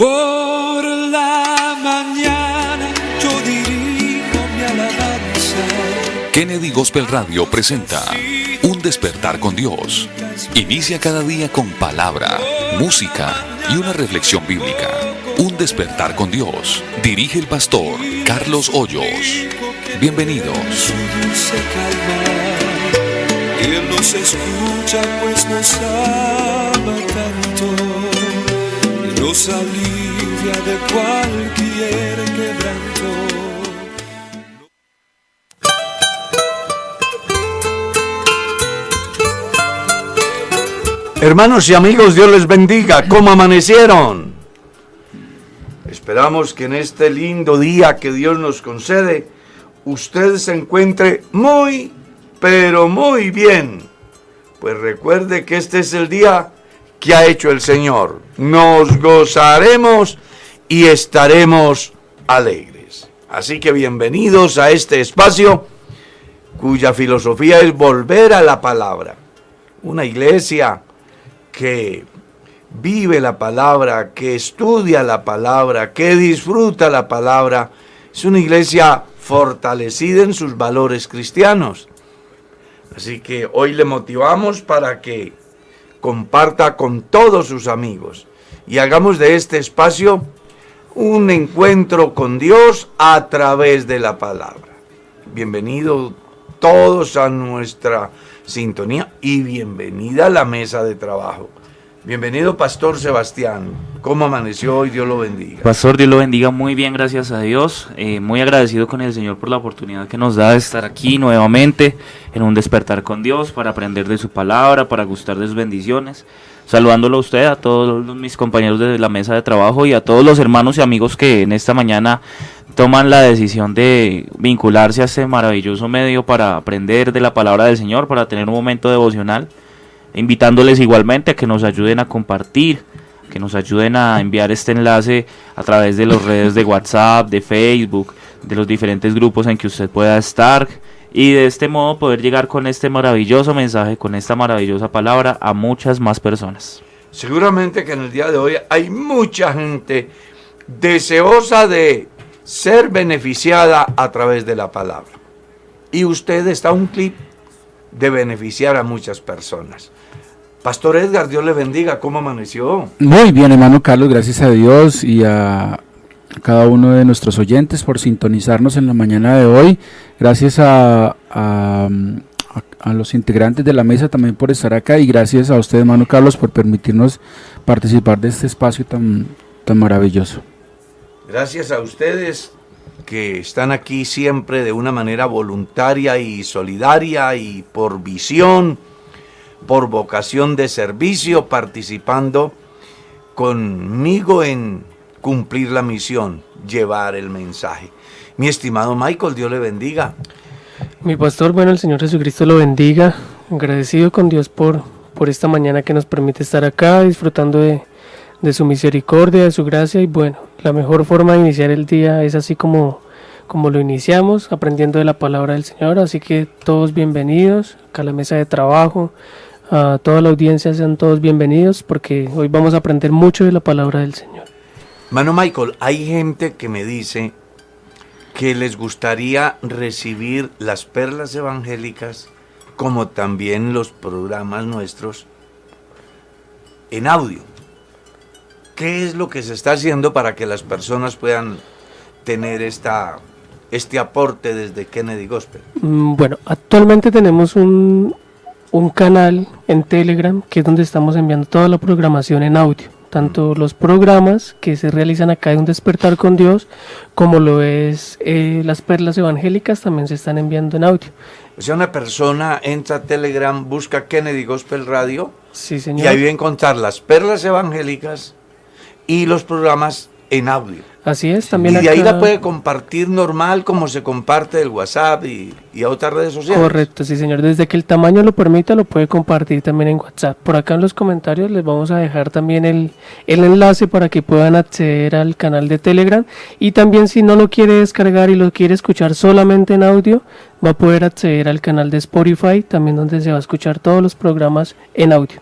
Por la mañana yo dirijo mi alabanza. Kennedy Gospel Radio presenta Un despertar con Dios. Inicia cada día con palabra, música y una reflexión bíblica. Un despertar con Dios. Dirige el pastor Carlos Hoyos. Bienvenidos. Él nos escucha pues nos ama nos alivia de cualquier quebranto. Hermanos y amigos, Dios les bendiga. ¿Cómo amanecieron? Esperamos que en este lindo día que Dios nos concede, usted se encuentre muy, pero muy bien. Pues recuerde que este es el día que ha hecho el Señor. Nos gozaremos y estaremos alegres. Así que bienvenidos a este espacio cuya filosofía es volver a la palabra. Una iglesia que vive la palabra, que estudia la palabra, que disfruta la palabra, es una iglesia fortalecida en sus valores cristianos. Así que hoy le motivamos para que comparta con todos sus amigos y hagamos de este espacio un encuentro con Dios a través de la palabra. Bienvenidos todos a nuestra sintonía y bienvenida a la mesa de trabajo. Bienvenido, Pastor Sebastián. ¿Cómo amaneció hoy? Dios lo bendiga. Pastor, Dios lo bendiga muy bien, gracias a Dios. Eh, muy agradecido con el Señor por la oportunidad que nos da de estar aquí nuevamente en un despertar con Dios para aprender de su palabra, para gustar de sus bendiciones. Saludándolo a usted, a todos mis compañeros de la mesa de trabajo y a todos los hermanos y amigos que en esta mañana toman la decisión de vincularse a este maravilloso medio para aprender de la palabra del Señor, para tener un momento devocional invitándoles igualmente a que nos ayuden a compartir, que nos ayuden a enviar este enlace a través de las redes de WhatsApp, de Facebook, de los diferentes grupos en que usted pueda estar y de este modo poder llegar con este maravilloso mensaje, con esta maravillosa palabra a muchas más personas. Seguramente que en el día de hoy hay mucha gente deseosa de ser beneficiada a través de la palabra. Y usted está un clip de beneficiar a muchas personas. Pastor Edgar, Dios le bendiga. ¿Cómo amaneció? Muy bien, hermano Carlos, gracias a Dios y a cada uno de nuestros oyentes por sintonizarnos en la mañana de hoy. Gracias a, a, a- a los integrantes de la mesa también por estar acá y gracias a usted, hermano Carlos, por permitirnos participar de este espacio tan, tan maravilloso. Gracias a ustedes que están aquí siempre de una manera voluntaria y solidaria y por visión, por vocación de servicio, participando conmigo en cumplir la misión, llevar el mensaje. Mi estimado Michael, Dios le bendiga. Mi pastor, bueno, el Señor Jesucristo lo bendiga. Agradecido con Dios por, por esta mañana que nos permite estar acá, disfrutando de, de su misericordia, de su gracia. Y bueno, la mejor forma de iniciar el día es así como, como lo iniciamos, aprendiendo de la palabra del Señor. Así que todos bienvenidos acá a la mesa de trabajo. A toda la audiencia sean todos bienvenidos porque hoy vamos a aprender mucho de la palabra del Señor. Mano Michael, hay gente que me dice que les gustaría recibir las perlas evangélicas como también los programas nuestros en audio. ¿Qué es lo que se está haciendo para que las personas puedan tener esta, este aporte desde Kennedy Gospel? Mm, Bueno, actualmente tenemos un, un canal en Telegram que es donde estamos enviando toda la programación en audio. Tanto los programas que se realizan acá en Un Despertar con Dios, como lo es eh, las perlas evangélicas, también se están enviando en audio. O sea, una persona entra a Telegram, busca Kennedy Gospel Radio Sí, señor. y ahí va a encontrar las perlas evangélicas y los programas en audio. Así es, Y también de ahí la puede compartir normal como se comparte el WhatsApp y, y a otras redes sociales. Correcto, sí señor. Desde que el tamaño lo permita, lo puede compartir también en WhatsApp. Por acá en los comentarios les vamos a dejar también el, el enlace para que puedan acceder al canal de Telegram. Y también si no lo quiere descargar y lo quiere escuchar solamente en audio, va a poder acceder al canal de Spotify, también donde se va a escuchar todos los programas en audio.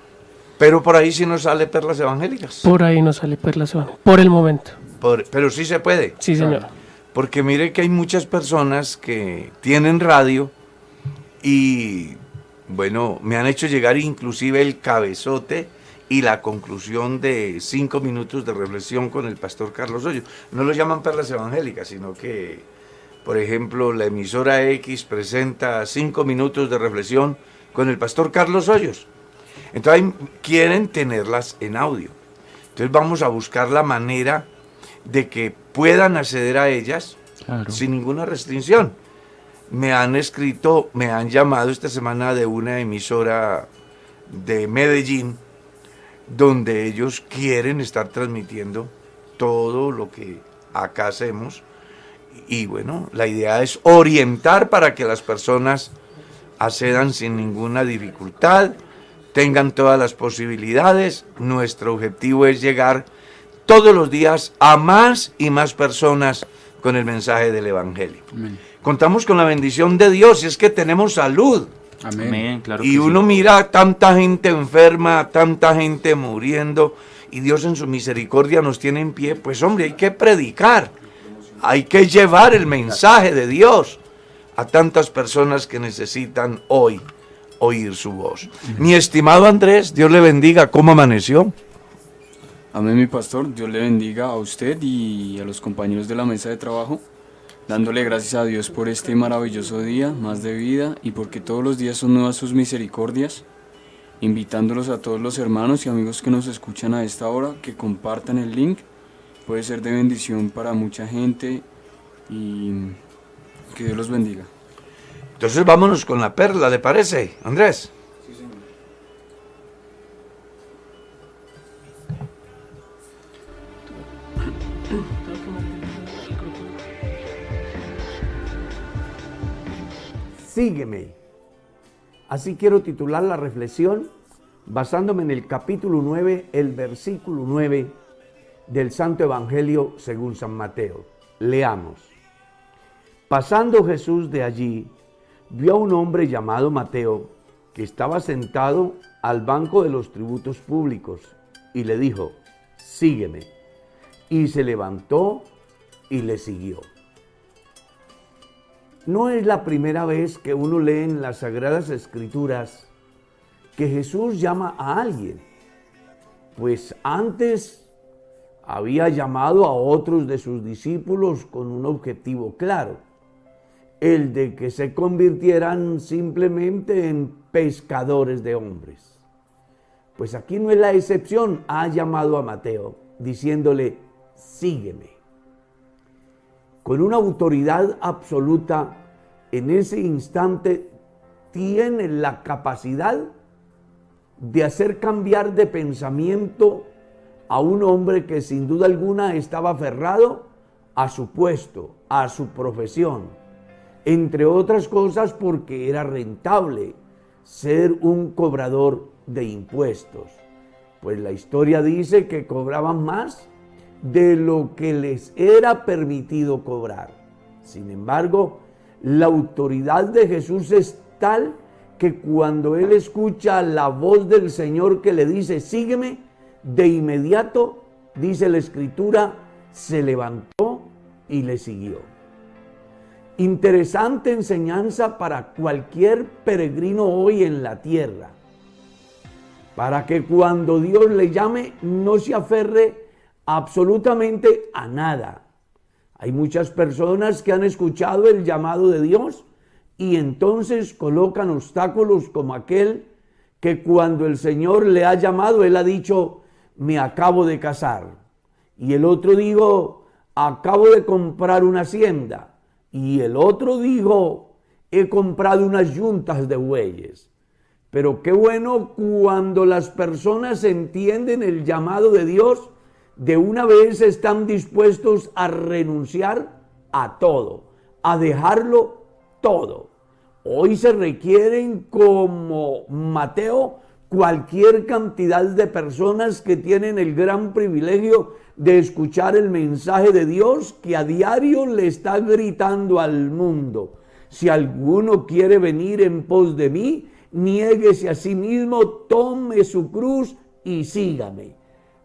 Pero por ahí sí nos sale perlas evangélicas. Por ahí no sale perlas evangélicas, por el momento. Por- pero sí se puede. Sí, señor. Porque mire que hay muchas personas que tienen radio y, bueno, me han hecho llegar inclusive el cabezote y la conclusión de cinco minutos de reflexión con el pastor Carlos Hoyos. No lo llaman perlas evangélicas, sino que, por ejemplo, la emisora X presenta cinco minutos de reflexión con el pastor Carlos Hoyos. Entonces quieren tenerlas en audio. Entonces vamos a buscar la manera de que puedan acceder a ellas Claro. sin ninguna restricción. Me han escrito, me han llamado esta semana de una emisora de Medellín, donde ellos quieren estar transmitiendo todo lo que acá hacemos. Y bueno, la idea es orientar para que las personas accedan sin ninguna dificultad, tengan todas las posibilidades. Nuestro objetivo es llegar todos los días a más y más personas con el mensaje del Evangelio. Amén. Contamos con la bendición de Dios y es que tenemos salud. Amén. Amén, claro y uno sí. mira tanta gente enferma, tanta gente muriendo, y Dios en su misericordia nos tiene en pie. Pues hombre, hay que predicar, hay que llevar el mensaje de Dios a tantas personas que necesitan hoy oír su voz. Mi estimado Andrés, Dios le bendiga, ¿cómo amaneció? Amén, mi pastor. Dios le bendiga a usted y a los compañeros de la mesa de trabajo, dándole gracias a Dios por este maravilloso día, más de vida, y porque todos los días son nuevas sus misericordias, invitándolos a todos los hermanos y amigos que nos escuchan a esta hora, que compartan el link. Puede ser de bendición para mucha gente y que Dios los bendiga. Entonces vámonos con la perla, ¿le parece, Andrés? Sígueme. Así quiero titular la reflexión basándome en el capítulo 9, el versículo 9 del Santo Evangelio según San Mateo. Leamos. Pasando Jesús de allí, vio a un hombre llamado Mateo que estaba sentado al banco de los tributos públicos y le dijo, sígueme. Y se levantó y le siguió. No es la primera vez que uno lee en las Sagradas Escrituras que Jesús llama a alguien, pues antes había llamado a otros de sus discípulos con un objetivo claro, el de que se convirtieran simplemente en pescadores de hombres. Pues aquí no es la excepción, ha llamado a Mateo diciéndole, sígueme. Con una autoridad absoluta, en ese instante tiene la capacidad de hacer cambiar de pensamiento a un hombre que sin duda alguna estaba aferrado a su puesto, a su profesión, entre otras cosas porque era rentable ser un cobrador de impuestos. Pues la historia dice que cobraban más de lo que les era permitido cobrar. Sin embargo, la autoridad de Jesús es tal que cuando él escucha la voz del Señor que le dice, sígueme, de inmediato, dice la escritura, se levantó y le siguió. Interesante enseñanza para cualquier peregrino hoy en la tierra, para que cuando Dios le llame no se aferre absolutamente a nada. Hay muchas personas que han escuchado el llamado de Dios y entonces colocan obstáculos como aquel que cuando el Señor le ha llamado, él ha dicho, me acabo de casar. Y el otro dijo, acabo de comprar una hacienda. Y el otro dijo, he comprado unas yuntas de bueyes. Pero qué bueno cuando las personas entienden el llamado de Dios, de una vez están dispuestos a renunciar a todo, a dejarlo todo. Hoy se requieren como Mateo cualquier cantidad de personas que tienen el gran privilegio de escuchar el mensaje de Dios que a diario le está gritando al mundo. Si alguno quiere venir en pos de mí, niéguese a sí mismo, tome su cruz y sígame.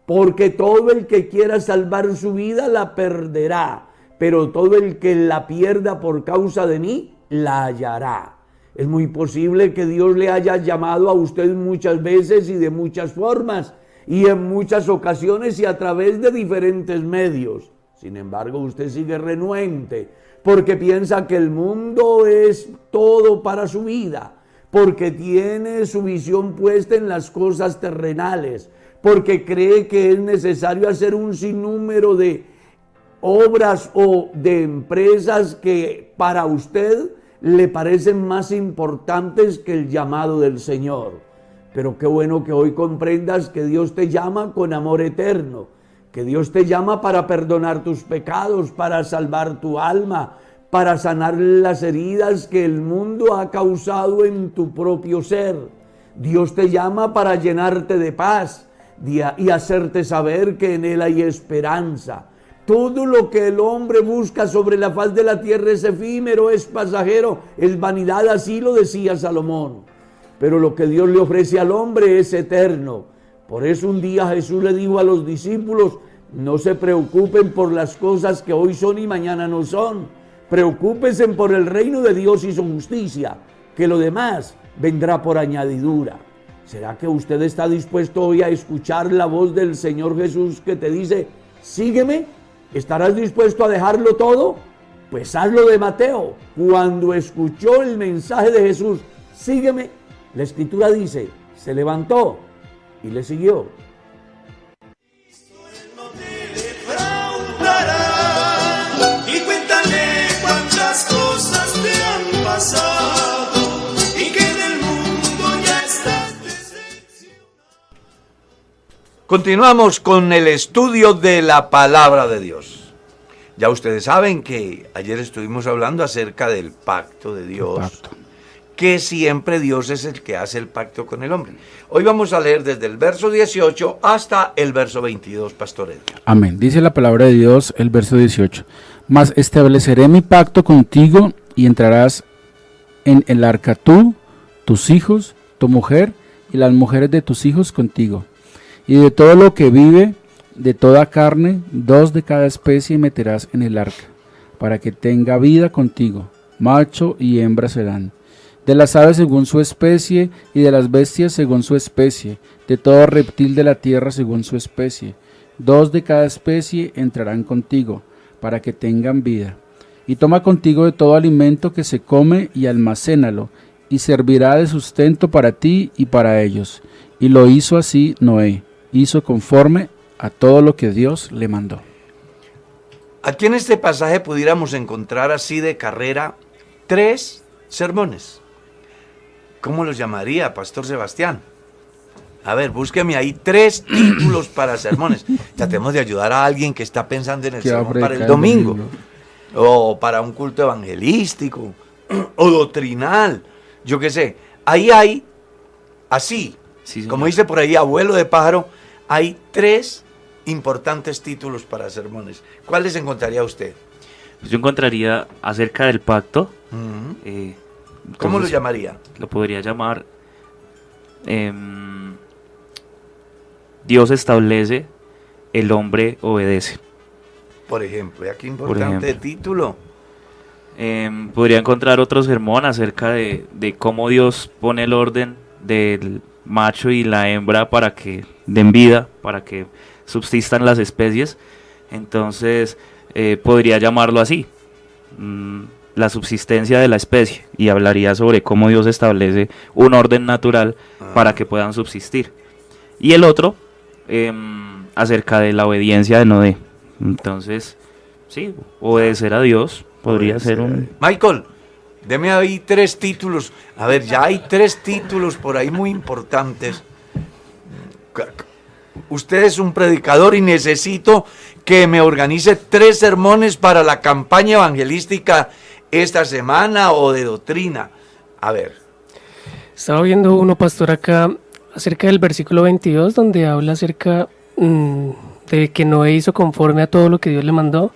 Porque todo el que quiera salvar su vida la perderá, pero todo el que la pierda por causa de mí la hallará. Es muy posible que Dios le haya llamado a usted muchas veces y de muchas formas y en muchas ocasiones y a través de diferentes medios. Sin embargo, usted sigue renuente porque piensa que el mundo es todo para su vida, porque tiene su visión puesta en las cosas terrenales, porque cree que es necesario hacer un sinnúmero de obras o de empresas que para usted le parecen más importantes que el llamado del Señor. Pero qué bueno que hoy comprendas que Dios te llama con amor eterno que Dios te llama para perdonar tus pecados, para salvar tu alma, para sanar las heridas que el mundo ha causado en tu propio ser. Dios te llama para llenarte de paz y hacerte saber que en Él hay esperanza. Todo lo que el hombre busca sobre la faz de la tierra es efímero, es pasajero, es vanidad, así lo decía Salomón. Pero lo que Dios le ofrece al hombre es eterno. Por eso un día Jesús le dijo a los discípulos, no se preocupen por las cosas que hoy son y mañana no son. Preocúpense por el reino de Dios y su justicia, que lo demás vendrá por añadidura. ¿Será que usted está dispuesto hoy a escuchar la voz del Señor Jesús que te dice, sígueme? ¿Estarás dispuesto a dejarlo todo? Pues hazlo de Mateo. Cuando escuchó el mensaje de Jesús, sígueme, la escritura dice, se levantó y le siguió. y cuéntale cuántas cosas te han pasado y que en el mundo ya estás Continuamos con el estudio de la palabra de Dios. Ya ustedes saben que ayer estuvimos hablando acerca del pacto de Dios que siempre Dios es el que hace el pacto con el hombre. Hoy vamos a leer desde el verso 18 hasta el verso 22, Pastor Edgar. Amén. Dice la palabra de Dios, el verso 18. Mas estableceré mi pacto contigo y entrarás en el arca tú, tus hijos, tu mujer y las mujeres de tus hijos contigo. Y de todo lo que vive, de toda carne, dos de cada especie meterás en el arca, para que tenga vida contigo. Macho y hembra serán de las aves según su especie, y de las bestias según su especie, de todo reptil de la tierra según su especie. Dos de cada especie entrarán contigo, para que tengan vida. Y toma contigo de todo alimento que se come y almacénalo, y servirá de sustento para ti y para ellos. Y lo hizo así Noé, hizo conforme a todo lo que Dios le mandó. Aquí en este pasaje pudiéramos encontrar así de carrera tres sermones. ¿Cómo los llamaría, Pastor Sebastián? A ver, búsqueme ahí tres títulos para sermones. Tratemos de ayudar a alguien que está pensando en el sermón para el domingo. O para un culto evangelístico. O doctrinal. Yo qué sé. Ahí hay, así, como dice por ahí abuelo de pájaro, hay tres importantes títulos para sermones. ¿Cuáles encontraría usted? Yo encontraría acerca del pacto. ¿Cómo lo llamaría? Lo podría llamar em, Dios establece, el hombre obedece. Por ejemplo, qué importante título. Em, podría encontrar otro sermón acerca de, cómo Dios pone el orden del macho y la hembra para que den vida, para que subsistan las especies. Entonces, eh, podría llamarlo así. Mm, la subsistencia de la especie y hablaría sobre cómo Dios establece un orden natural ah. para que puedan subsistir. Y el otro, em, acerca de la obediencia de Noé. Entonces, sí, obedecer a Dios podría ser un... Michael, deme ahí tres títulos. A ver, ya hay tres títulos por ahí muy importantes. Usted es un predicador y necesito que me organice tres sermones para la campaña evangelística esta semana o de doctrina. A ver. Estaba viendo uno, pastor, acá acerca del versículo 22, donde habla acerca mm, de que Noé hizo conforme a todo lo que Dios le mandó.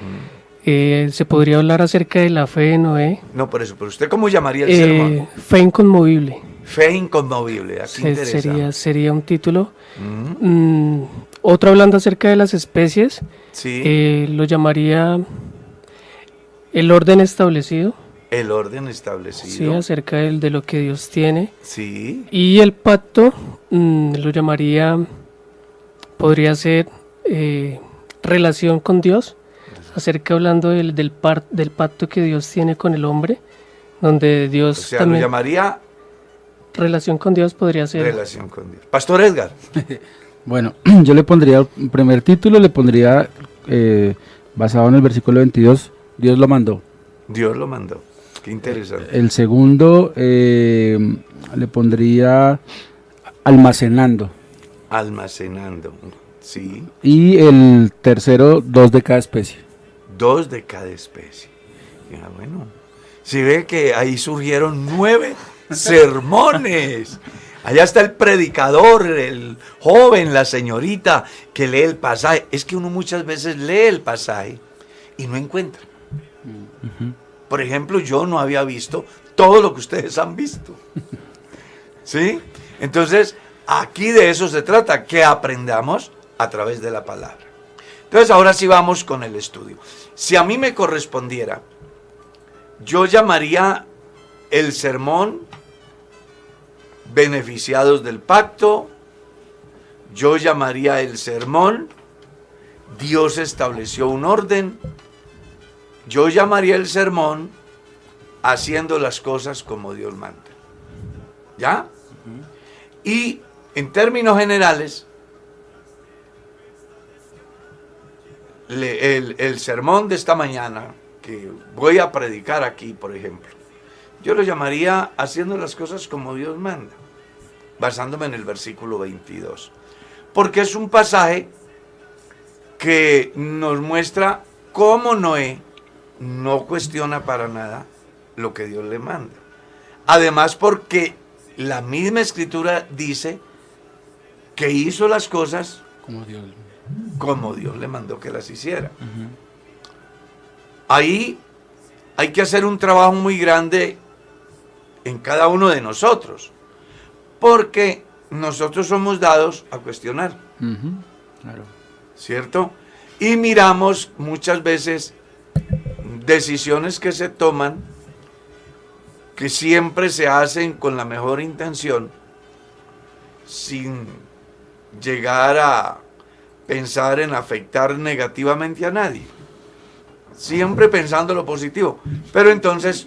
Mm. Eh, ¿Se podría hablar acerca de la fe de Noé? No, por eso, pero usted cómo llamaría el eh, Fe inconmovible. Fe inconmovible. Aquí Se- sería, sería un título. Ujú. Mm, otro hablando acerca de las especies, Sí, eh, lo llamaría el orden establecido, el orden sí, establecido. acerca del- de lo que Dios tiene. Sí, Y el pacto mm, lo llamaría, podría ser eh, relación con Dios, acerca hablando del, del, par- del pacto que Dios tiene con el hombre, donde o Dios sea, lo también, llamaría relación con Dios podría ser, relación con Dios. Pastor Edgar. Bueno, yo le pondría el primer título, le pondría, eh, basado en el versículo 22, Dios lo mandó. Dios lo mandó. Qué interesante. El segundo eh, le pondría almacenando. Almacenando. Sí, Y el tercero, dos de cada especie. dos de cada especie. Ya, bueno. Si ve que ahí surgieron nueve sermones. Allá está el predicador, el joven, la señorita que lee el pasaje. Es que uno muchas veces lee el pasaje y no encuentra. Por ejemplo, yo no había visto todo lo que ustedes han visto. ¿Sí? Entonces, aquí de eso se trata, que aprendamos a través de la palabra. Entonces, ahora sí vamos con el estudio. Si a mí me correspondiera, yo llamaría el sermón beneficiados del pacto, yo llamaría el sermón Dios estableció un orden, yo llamaría el sermón haciendo las cosas como Dios manda. ¿Ya? Y en términos generales, le- el, el sermón de esta mañana que voy a predicar aquí, por ejemplo, yo lo llamaría haciendo las cosas como Dios manda, basándome en el versículo 22. Porque es un pasaje que nos muestra cómo Noé no cuestiona para nada lo que Dios le manda. Además porque la misma escritura dice que hizo las cosas Como Dios. como Dios le mandó que las hiciera. Ahí hay que hacer un trabajo muy grande en cada uno de nosotros, porque nosotros somos dados a cuestionar, Claro. ¿cierto? Y miramos muchas veces decisiones que se toman que siempre se hacen con la mejor intención, sin llegar a pensar en afectar negativamente a nadie. Siempre pensando lo positivo. Pero entonces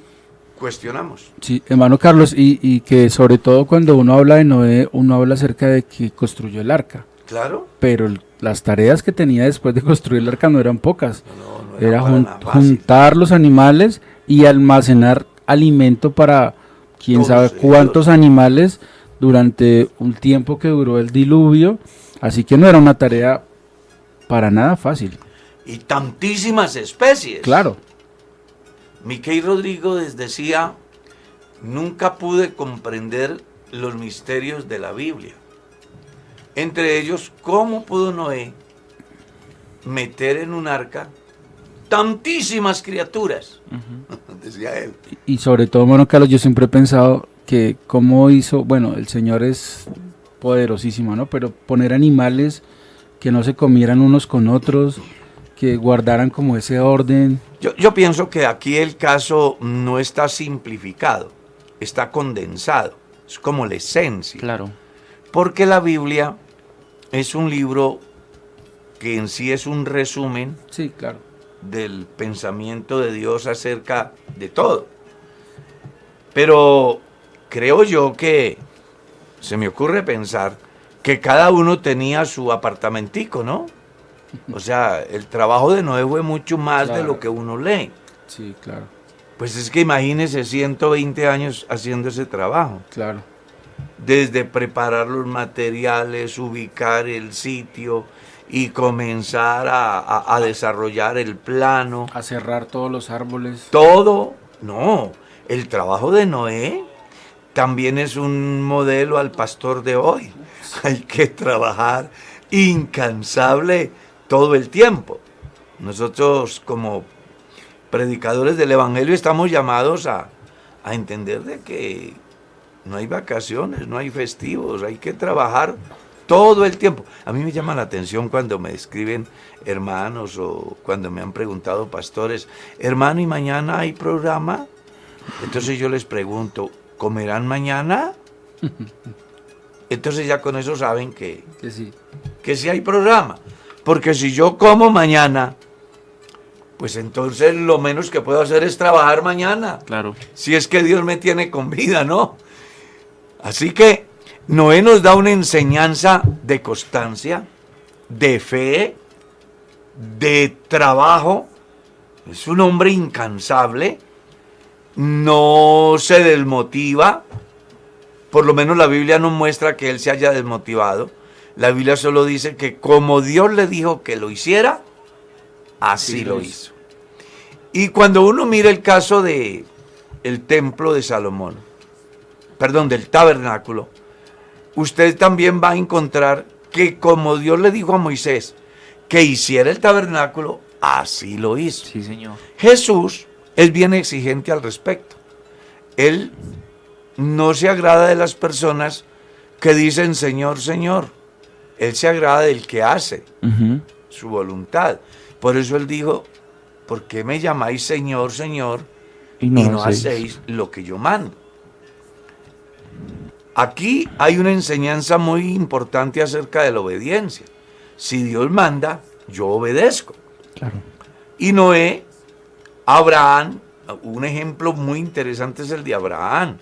cuestionamos. Sí, hermano Carlos, y, y que sobre todo cuando uno habla de Noé, uno habla acerca de que construyó el arca, Claro. pero el- las tareas que tenía después de construir el arca no eran pocas. No, no Era jun- juntar los animales y almacenar alimento para quién Todos sabe ellos. cuántos animales durante un tiempo que duró el diluvio. Así que no era una tarea para nada fácil. Y tantísimas especies. Claro. Miquel Rodríguez decía, nunca pude comprender los misterios de la Biblia. Entre ellos, cómo pudo Noé meter en un arca tantísimas criaturas, decía él. Y sobre todo, hermano Carlos, yo siempre he pensado que cómo hizo, bueno, el Señor es poderosísimo, ¿no? Pero poner animales que no se comieran unos con otros, que guardaran como ese orden. Yo, yo pienso que aquí el caso no está simplificado, está condensado, es como la esencia. Claro. Porque la Biblia es un libro que en sí es un resumen Sí, claro. Del pensamiento de Dios acerca de todo. Pero creo yo que se me ocurre pensar que cada uno tenía su apartamentico, ¿no? O sea, el trabajo de Noé fue mucho más de lo que uno lee. Sí, claro, Pues es que imagínese 120 años haciendo ese trabajo. claro. Desde preparar los materiales, ubicar el sitio y comenzar a, a- a desarrollar el plano. A cerrar todos los árboles. Todo, no, el trabajo de Noé también es un modelo al pastor de hoy. Hay que trabajar incansable todo el tiempo. Nosotros como predicadores del Evangelio estamos llamados a, a entender de que no hay vacaciones, no hay festivos, hay que trabajar todo el tiempo. A mí me llama la atención cuando me escriben hermanos o cuando me han preguntado pastores, hermano, ¿y mañana hay programa? Entonces yo les pregunto, ¿comerán mañana? Entonces ya con eso saben que, Que sí. que sí hay programa. Porque si yo como mañana, pues entonces lo menos que puedo hacer es trabajar mañana. Claro. Si es que Dios me tiene con vida, ¿no? Así que Noé nos da una enseñanza de constancia, de fe, de trabajo. Es un hombre incansable, no se desmotiva. Por lo menos la Biblia no muestra que él se haya desmotivado. La Biblia solo dice que como Dios le dijo que lo hiciera, así Sí, lo lo hizo. Y cuando uno mira el caso de el templo de Salomón, perdón, del tabernáculo, usted también va a encontrar que como Dios le dijo a Moisés que hiciera el tabernáculo, así lo hizo. Sí, señor. Jesús es bien exigente al respecto. Él no se agrada de las personas que dicen Señor, Señor. Él se agrada del que hace su voluntad. Por eso él dijo, ¿por qué me llamáis Señor, Señor Y y no hacéis lo que yo mando? Aquí hay una enseñanza muy importante acerca de la obediencia. Si Dios manda, yo obedezco. Claro. Y Noé, Abraham, un ejemplo muy interesante es el de Abraham.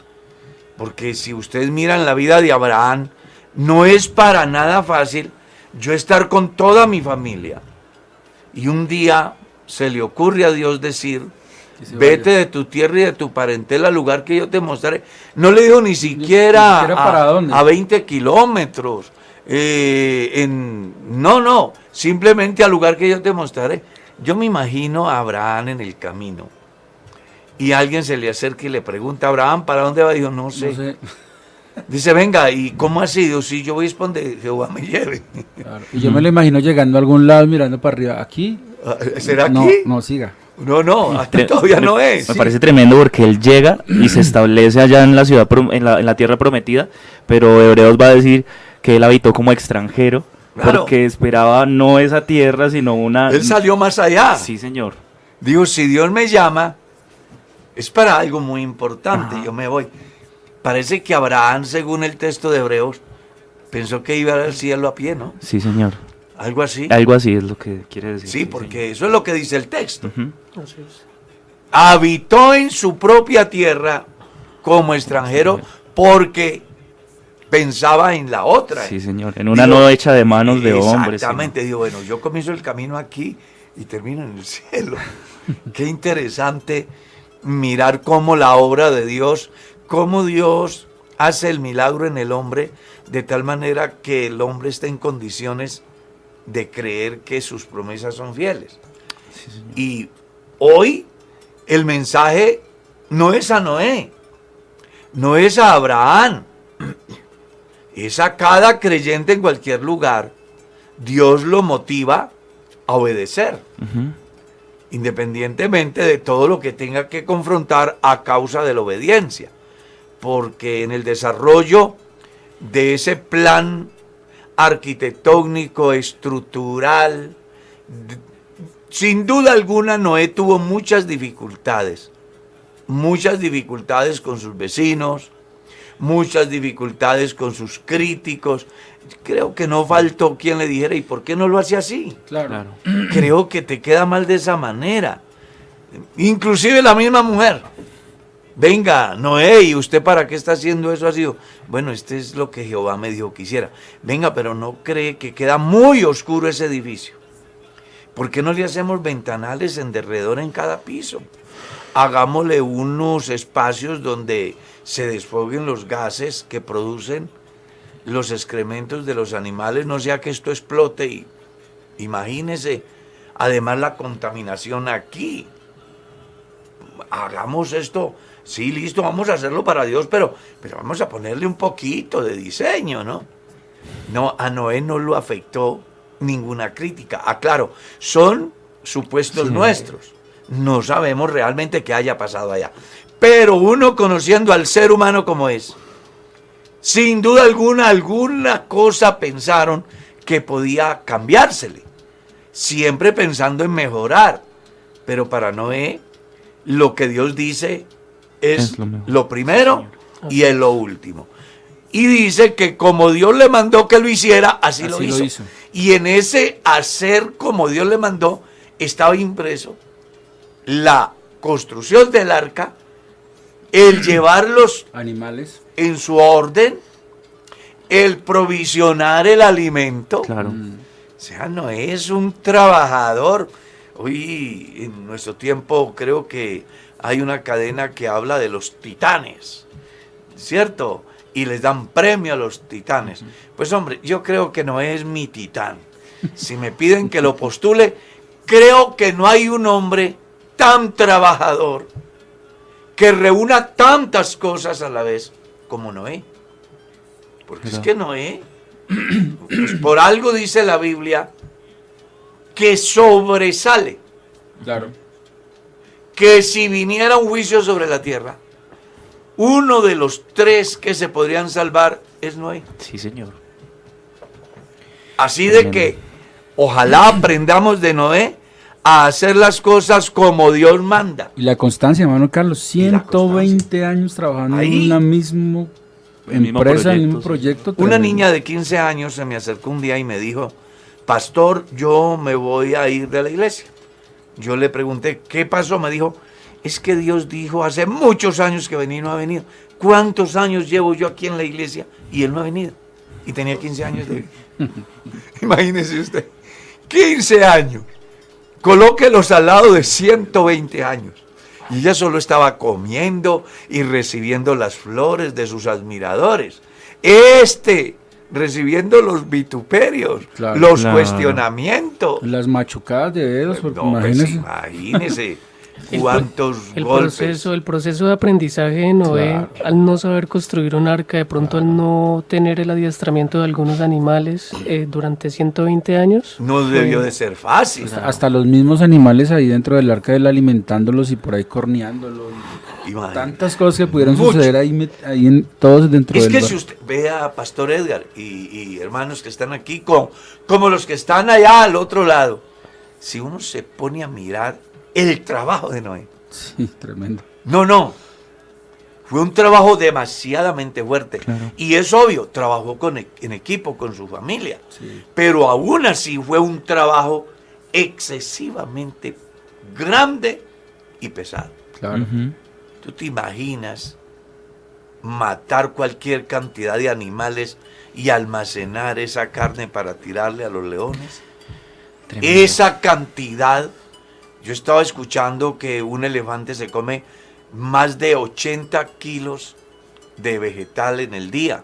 Porque si ustedes miran la vida de Abraham, no es para nada fácil yo estar con toda mi familia. Y un día se le ocurre a Dios decir, vete vaya. de tu tierra y de tu parentela al lugar que yo te mostraré. No le dijo ni siquiera, siquiera a, para dónde. a 20 kilómetros. eh, en, no, no, simplemente al lugar que yo te mostraré. Yo me imagino a Abraham en el camino. Y alguien se le acerca y le pregunta, Abraham, ¿para dónde va? Dijo, no sé. No sé. Dice, venga, ¿y cómo ha sido? Si yo voy a responder, Jehová me lleve. Claro. Y yo me lo imagino llegando a algún lado mirando para arriba. ¿Aquí? ¿Será no, aquí? No, siga. No, no, hasta todavía no es. Me parece tremendo porque él llega y se establece allá en la ciudad, en la, en la tierra prometida, pero Hebreos va a decir que él habitó como extranjero Claro. porque esperaba no esa tierra, sino una... Él salió más allá. Sí, señor. Digo, si Dios me llama, es para algo muy importante, Ajá. yo me voy. Parece que Abraham, según el texto de Hebreos, pensó que iba al cielo a pie, ¿no? Sí, señor. Algo así. Algo así es lo que quiere decir. Sí, porque eso es lo que dice el texto. Así es. Habitó en su propia tierra como extranjero porque pensaba en la otra. Sí, señor. En una Digo, no hecha de manos de hombres. Exactamente, digo, bueno, yo comienzo el camino aquí y termino en el cielo. Qué interesante mirar cómo la obra de Dios, cómo Dios hace el milagro en el hombre de tal manera que el hombre está en condiciones de creer que sus promesas son fieles. Y hoy el mensaje no es a Noé, no es a Abraham, es a cada creyente en cualquier lugar. Dios lo motiva a obedecer, independientemente de todo lo que tenga que confrontar a causa de la obediencia. Porque en el desarrollo de ese plan arquitectónico, estructural, sin duda alguna Noé tuvo muchas dificultades. Muchas dificultades con sus vecinos, muchas dificultades con sus críticos. Creo que no faltó quien le dijera, ¿y por qué no lo hace así? Claro. Claro. Creo que te queda mal de esa manera. Inclusive la misma mujer. Venga, Noé, ¿y usted para qué está haciendo eso? Ha sido, bueno, este es lo que Jehová me dijo que hiciera. Venga, pero no cree que queda muy oscuro ese edificio. ¿Por qué no le hacemos ventanales en derredor en cada piso? Hagámosle unos espacios donde se desfoguen los gases que producen los excrementos de los animales, no sea que esto explote y imagínese, además la contaminación aquí. Hagamos esto, sí, listo, vamos a hacerlo para Dios, pero, pero vamos a ponerle un poquito de diseño, ¿no? No, a Noé no lo afectó ninguna crítica. Aclaro, son supuestos Sí. nuestros. No sabemos realmente qué haya pasado allá. Pero uno conociendo al ser humano como es, Sin duda alguna, alguna cosa pensaron que podía cambiársele, siempre pensando en mejorar. Pero para Noé, lo que Dios dice es, Es lo primero y es lo último. Y dice que como Dios le mandó que lo hiciera, así, lo, Así lo hizo. hizo. Y en ese hacer como Dios le mandó, estaba impreso la construcción del arca, el llevarlos Animales. en su orden, el provisionar el alimento. Claro. O sea, no es un trabajador. Hoy, en nuestro tiempo, creo que hay una cadena que habla de los titanes, ¿cierto? Y les dan premio a los titanes. Pues hombre, yo creo que no es mi titán. Si me piden que lo postule, creo que no hay un hombre tan trabajador que reúna tantas cosas a la vez como Noé. Porque es que Noé, pues por algo dice la Biblia, que sobresale, Claro. Que si viniera un juicio sobre la tierra, uno de los tres que se podrían salvar es Noé. Sí, señor. Así de que ojalá aprendamos de Noé a hacer las cosas como Dios manda. Y la constancia, hermano Carlos, Y la 120 años trabajando Ahí. en una misma empresa, en el mismo proyecto, proyecto. Una tremendo. niña de 15 años se me acercó un día y me dijo, pastor, yo me voy a ir de la iglesia. Yo le pregunté, ¿qué pasó? Me dijo, es que Dios dijo hace muchos años que venía y no ha venido. ¿Cuántos años llevo yo aquí en la iglesia y él no ha venido? Y tenía 15 años de... Imagínese usted, 15 años. Colóquelos al lado de 120 años. Y ella solo estaba comiendo y recibiendo las flores de sus admiradores. Este recibiendo los vituperios, Claro. los Claro. cuestionamientos. Las machucadas de dedos, porque No, pues, imagínese. Imagínese El, cuántos el golpes. proceso, el proceso de aprendizaje de Noé, Claro. al no saber construir un arca, de pronto al no tener el adiestramiento de algunos animales eh, durante 120 años. No debió de ser fácil. Hasta los mismos animales ahí dentro del arca del alimentándolos y por ahí corneándolos. Imagínese. Tantas cosas que pudieron Mucho. suceder ahí, ahí en, todos dentro Es del que barco. si usted ve a Pastor Edgar y, y hermanos que están aquí, como, como los que están allá al otro lado, si uno se pone a mirar el trabajo de Noé, Sí, tremendo. no, no, fue un trabajo demasiadamente fuerte. Claro. Y es obvio, trabajó con, e- en equipo con su familia, Sí. pero aún así fue un trabajo excesivamente grande y pesado. Claro. ¿Tú te imaginas matar cualquier cantidad de animales y almacenar esa carne para tirarle a los leones? Tremendo. Esa cantidad, yo estaba escuchando que un elefante se come más de 80 kilos de vegetal en el día.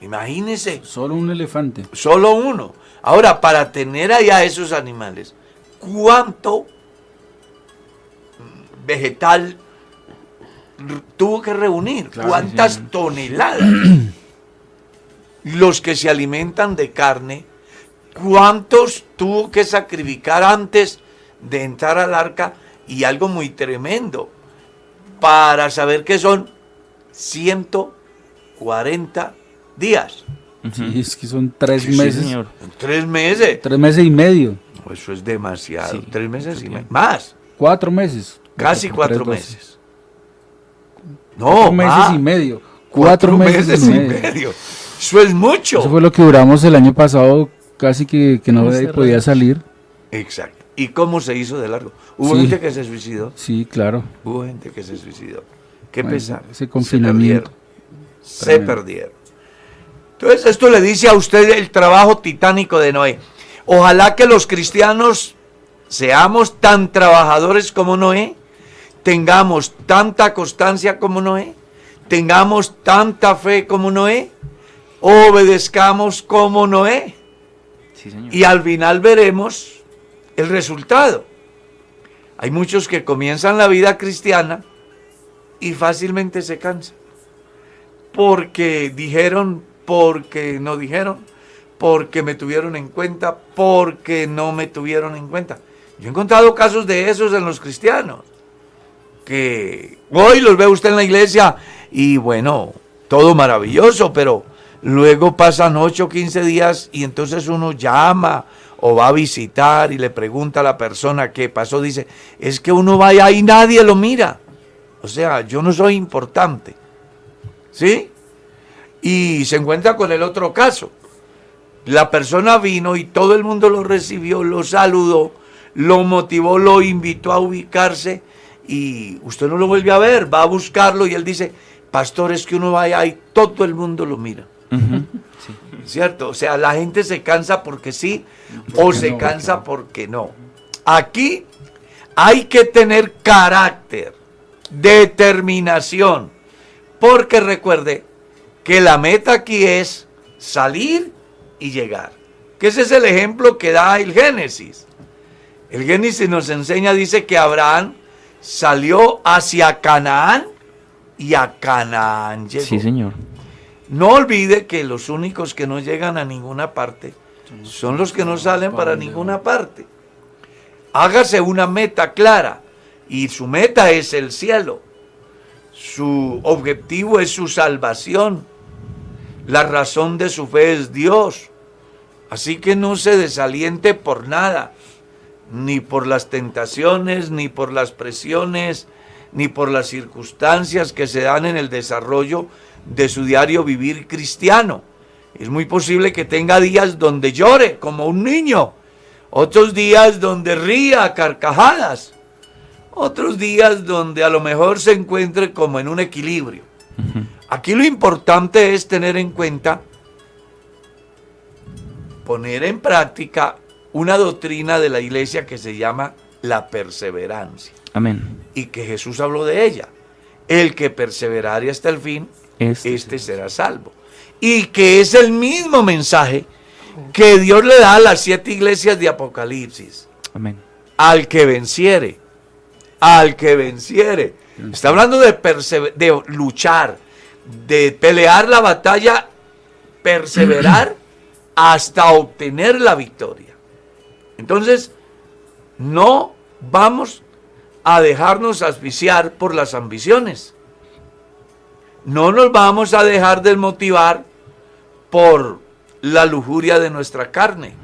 Imagínese, Solo un elefante. solo uno. Ahora, para tener allá esos animales, ¿cuánto vegetal tuvo que reunir? Claro, ¿Cuántas sí. toneladas? Los que se alimentan de carne, ¿cuántos tuvo que sacrificar antes de entrar al arca? Y algo muy tremendo, para saber que son 140 días. Sí, es que son tres Sí, meses. señor. Tres meses. Tres meses y medio. Eso es demasiado. Sí, tres meses y tiempo. me- más. Cuatro meses. Casi cuatro meses. No, Cuatro meses y medio. Cuatro, meses, y medio. Eso es mucho. Eso fue lo que duramos el año pasado, casi que, que no podía salir. Exacto. ¿Y cómo se hizo de largo? Hubo Sí. gente que se suicidó. Sí, claro. Hubo gente que se suicidó. Qué Bueno, pesar. ese confinamiento. Se Tremendo. perdieron. Entonces, esto le dice a usted el trabajo titánico de Noé. Ojalá que los cristianos seamos tan trabajadores como Noé, tengamos tanta constancia como Noé, tengamos tanta fe como Noé, obedezcamos como Noé. Y al final veremos el resultado. Hay muchos que comienzan la vida cristiana y fácilmente se cansan. Porque dijeron, porque no dijeron, porque me tuvieron en cuenta, porque no me tuvieron en cuenta. Yo he encontrado casos de esos en los cristianos. Que hoy los ve usted en la iglesia y bueno, todo maravilloso, pero luego pasan 8 o 15 días y entonces uno llama o va a visitar y le pregunta a la persona qué pasó, dice, es que uno vaya y nadie lo mira. O sea, yo no soy importante. ¿Sí? Y se encuentra con el otro caso. La persona vino y todo el mundo lo recibió, lo saludó, lo motivó, lo invitó a ubicarse y usted no lo vuelve a ver, va a buscarlo y él dice, pastor, es que uno vaya y todo el mundo lo mira. ¿Cierto? O sea, la gente se cansa porque sí o se cansa porque no. Aquí hay que tener carácter, determinación, porque recuerde que la meta aquí es salir y llegar. Que ese es el ejemplo que da el Génesis. El Génesis nos enseña, dice que Abraham salió hacia Canaán y a Canaán llegó. Sí, señor. No olvide que los únicos que no llegan a ninguna parte son los que no salen para ninguna parte. Hágase una meta clara y su meta es el cielo. Su objetivo es su salvación. La razón de su fe es Dios. Así que no se desaliente por nada, ni por las tentaciones, ni por las presiones, ni por las circunstancias que se dan en el desarrollo de su diario vivir cristiano. Es muy posible que tenga días donde llore como un niño, otros días donde ría a carcajadas, otros días donde a lo mejor se encuentre como en un equilibrio. Aquí lo importante es tener en cuenta, poner en práctica una doctrina de la iglesia que se llama la perseverancia. Amén. Y que Jesús habló de ella. El que perseverare hasta el fin, Este este será salvo. Y que es el mismo mensaje que Dios le da a las siete iglesias de Apocalipsis. Amén. Al que venciere, al que venciere. Está hablando de, de luchar, de pelear la batalla, perseverar hasta obtener la victoria. Entonces, no vamos a dejarnos asfixiar por las ambiciones. No nos vamos a dejar desmotivar por la lujuria de nuestra carne.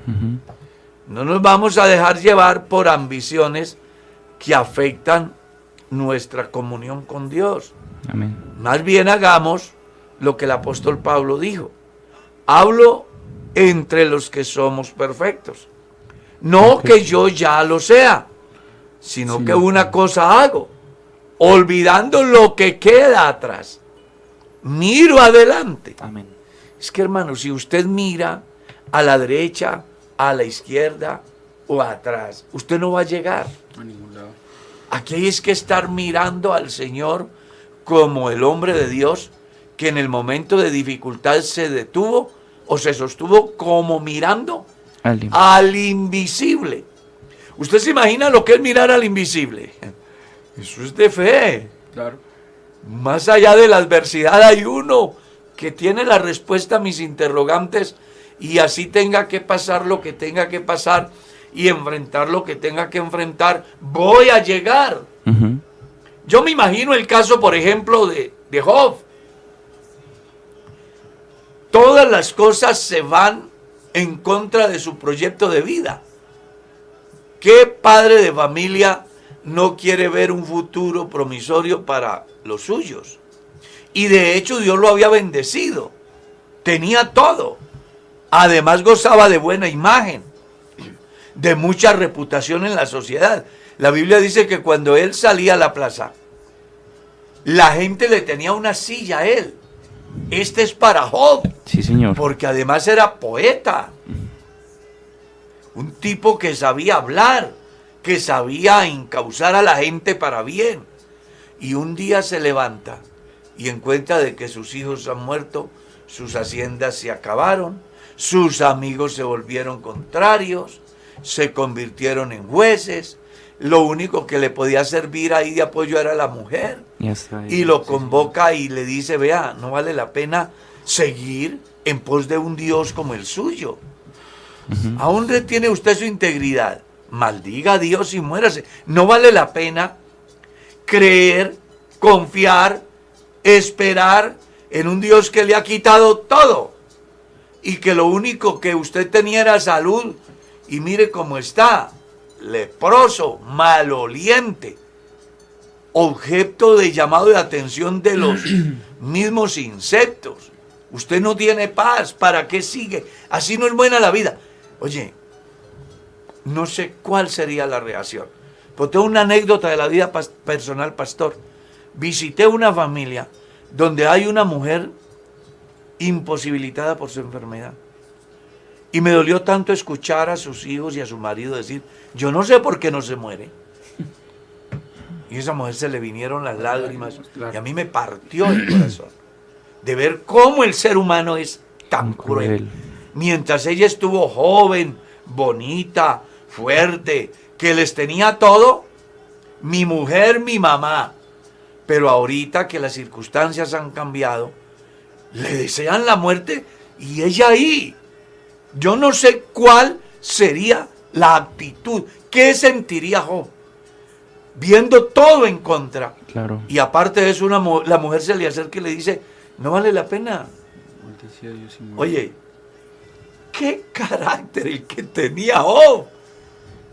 No nos vamos a dejar llevar por ambiciones que afectan nuestra comunión con Dios. Amén. Más bien hagamos lo que el apóstol Pablo dijo. Hablo entre los que somos perfectos. No que yo ya lo sea, sino que una cosa hago, olvidando lo que queda atrás. Miro adelante. Amén. Es que hermano, si usted mira a la derecha, a la izquierda o atrás, usted no va a llegar. A ningún lado. Aquí hay es que estar mirando al Señor como el hombre de Dios que en el momento de dificultad se detuvo o se sostuvo como mirando Al- al invisible. ¿Usted se imagina lo que es mirar al invisible? Eso es de fe. Claro. Más allá de la adversidad hay uno que tiene la respuesta a mis interrogantes y así tenga que pasar lo que tenga que pasar y enfrentar lo que tenga que enfrentar, voy a llegar. Yo me imagino el caso, por ejemplo, de, de Job. Todas las cosas se van en contra de su proyecto de vida. ¿Qué padre de familia no quiere ver un futuro promisorio para los suyos? Y de hecho Dios lo había bendecido. Tenía todo. Además gozaba de buena imagen, de mucha reputación en la sociedad. La Biblia dice que cuando él salía a la plaza, la gente le tenía una silla a él. Este es para Job, Sí, señor. porque además era poeta. Un tipo que sabía hablar, que sabía encauzar a la gente para bien. Y un día se levanta y encuentra de que sus hijos han muerto, sus haciendas se acabaron, sus amigos se volvieron contrarios, se convirtieron en jueces. Lo único que le podía servir ahí de apoyo era la mujer y lo convoca y le dice, vea, no vale la pena seguir en pos de un Dios como el suyo. Aún retiene usted su integridad. Maldiga a Dios y muérase. No vale la pena creer, confiar, esperar, en un Dios que le ha quitado todo y que lo único que usted tenía era salud y mire cómo está, leproso, maloliente, objeto de llamado de atención de los mismos insectos. Usted no tiene paz, ¿para qué sigue? Así no es buena la vida. Oye, no sé cuál sería la reacción. Tengo una anécdota de la vida personal, pastor. Visité una familia donde hay una mujer imposibilitada por su enfermedad. Y me dolió tanto escuchar a sus hijos y a su marido decir, yo no sé por qué no se muere. Y a esa mujer se le vinieron las lágrimas y a mí me partió el corazón de ver cómo el ser humano es tan cruel. Mientras ella estuvo joven, bonita, fuerte, que les tenía todo, mi mujer, mi mamá. Pero ahorita que las circunstancias han cambiado, le desean la muerte y ella ahí. Yo no sé cuál sería la actitud, qué sentiría Job viendo todo en contra. Claro. Y aparte de eso, una, la mujer se le acerca y le dice, no vale la pena. Oye, qué carácter el que tenía Job.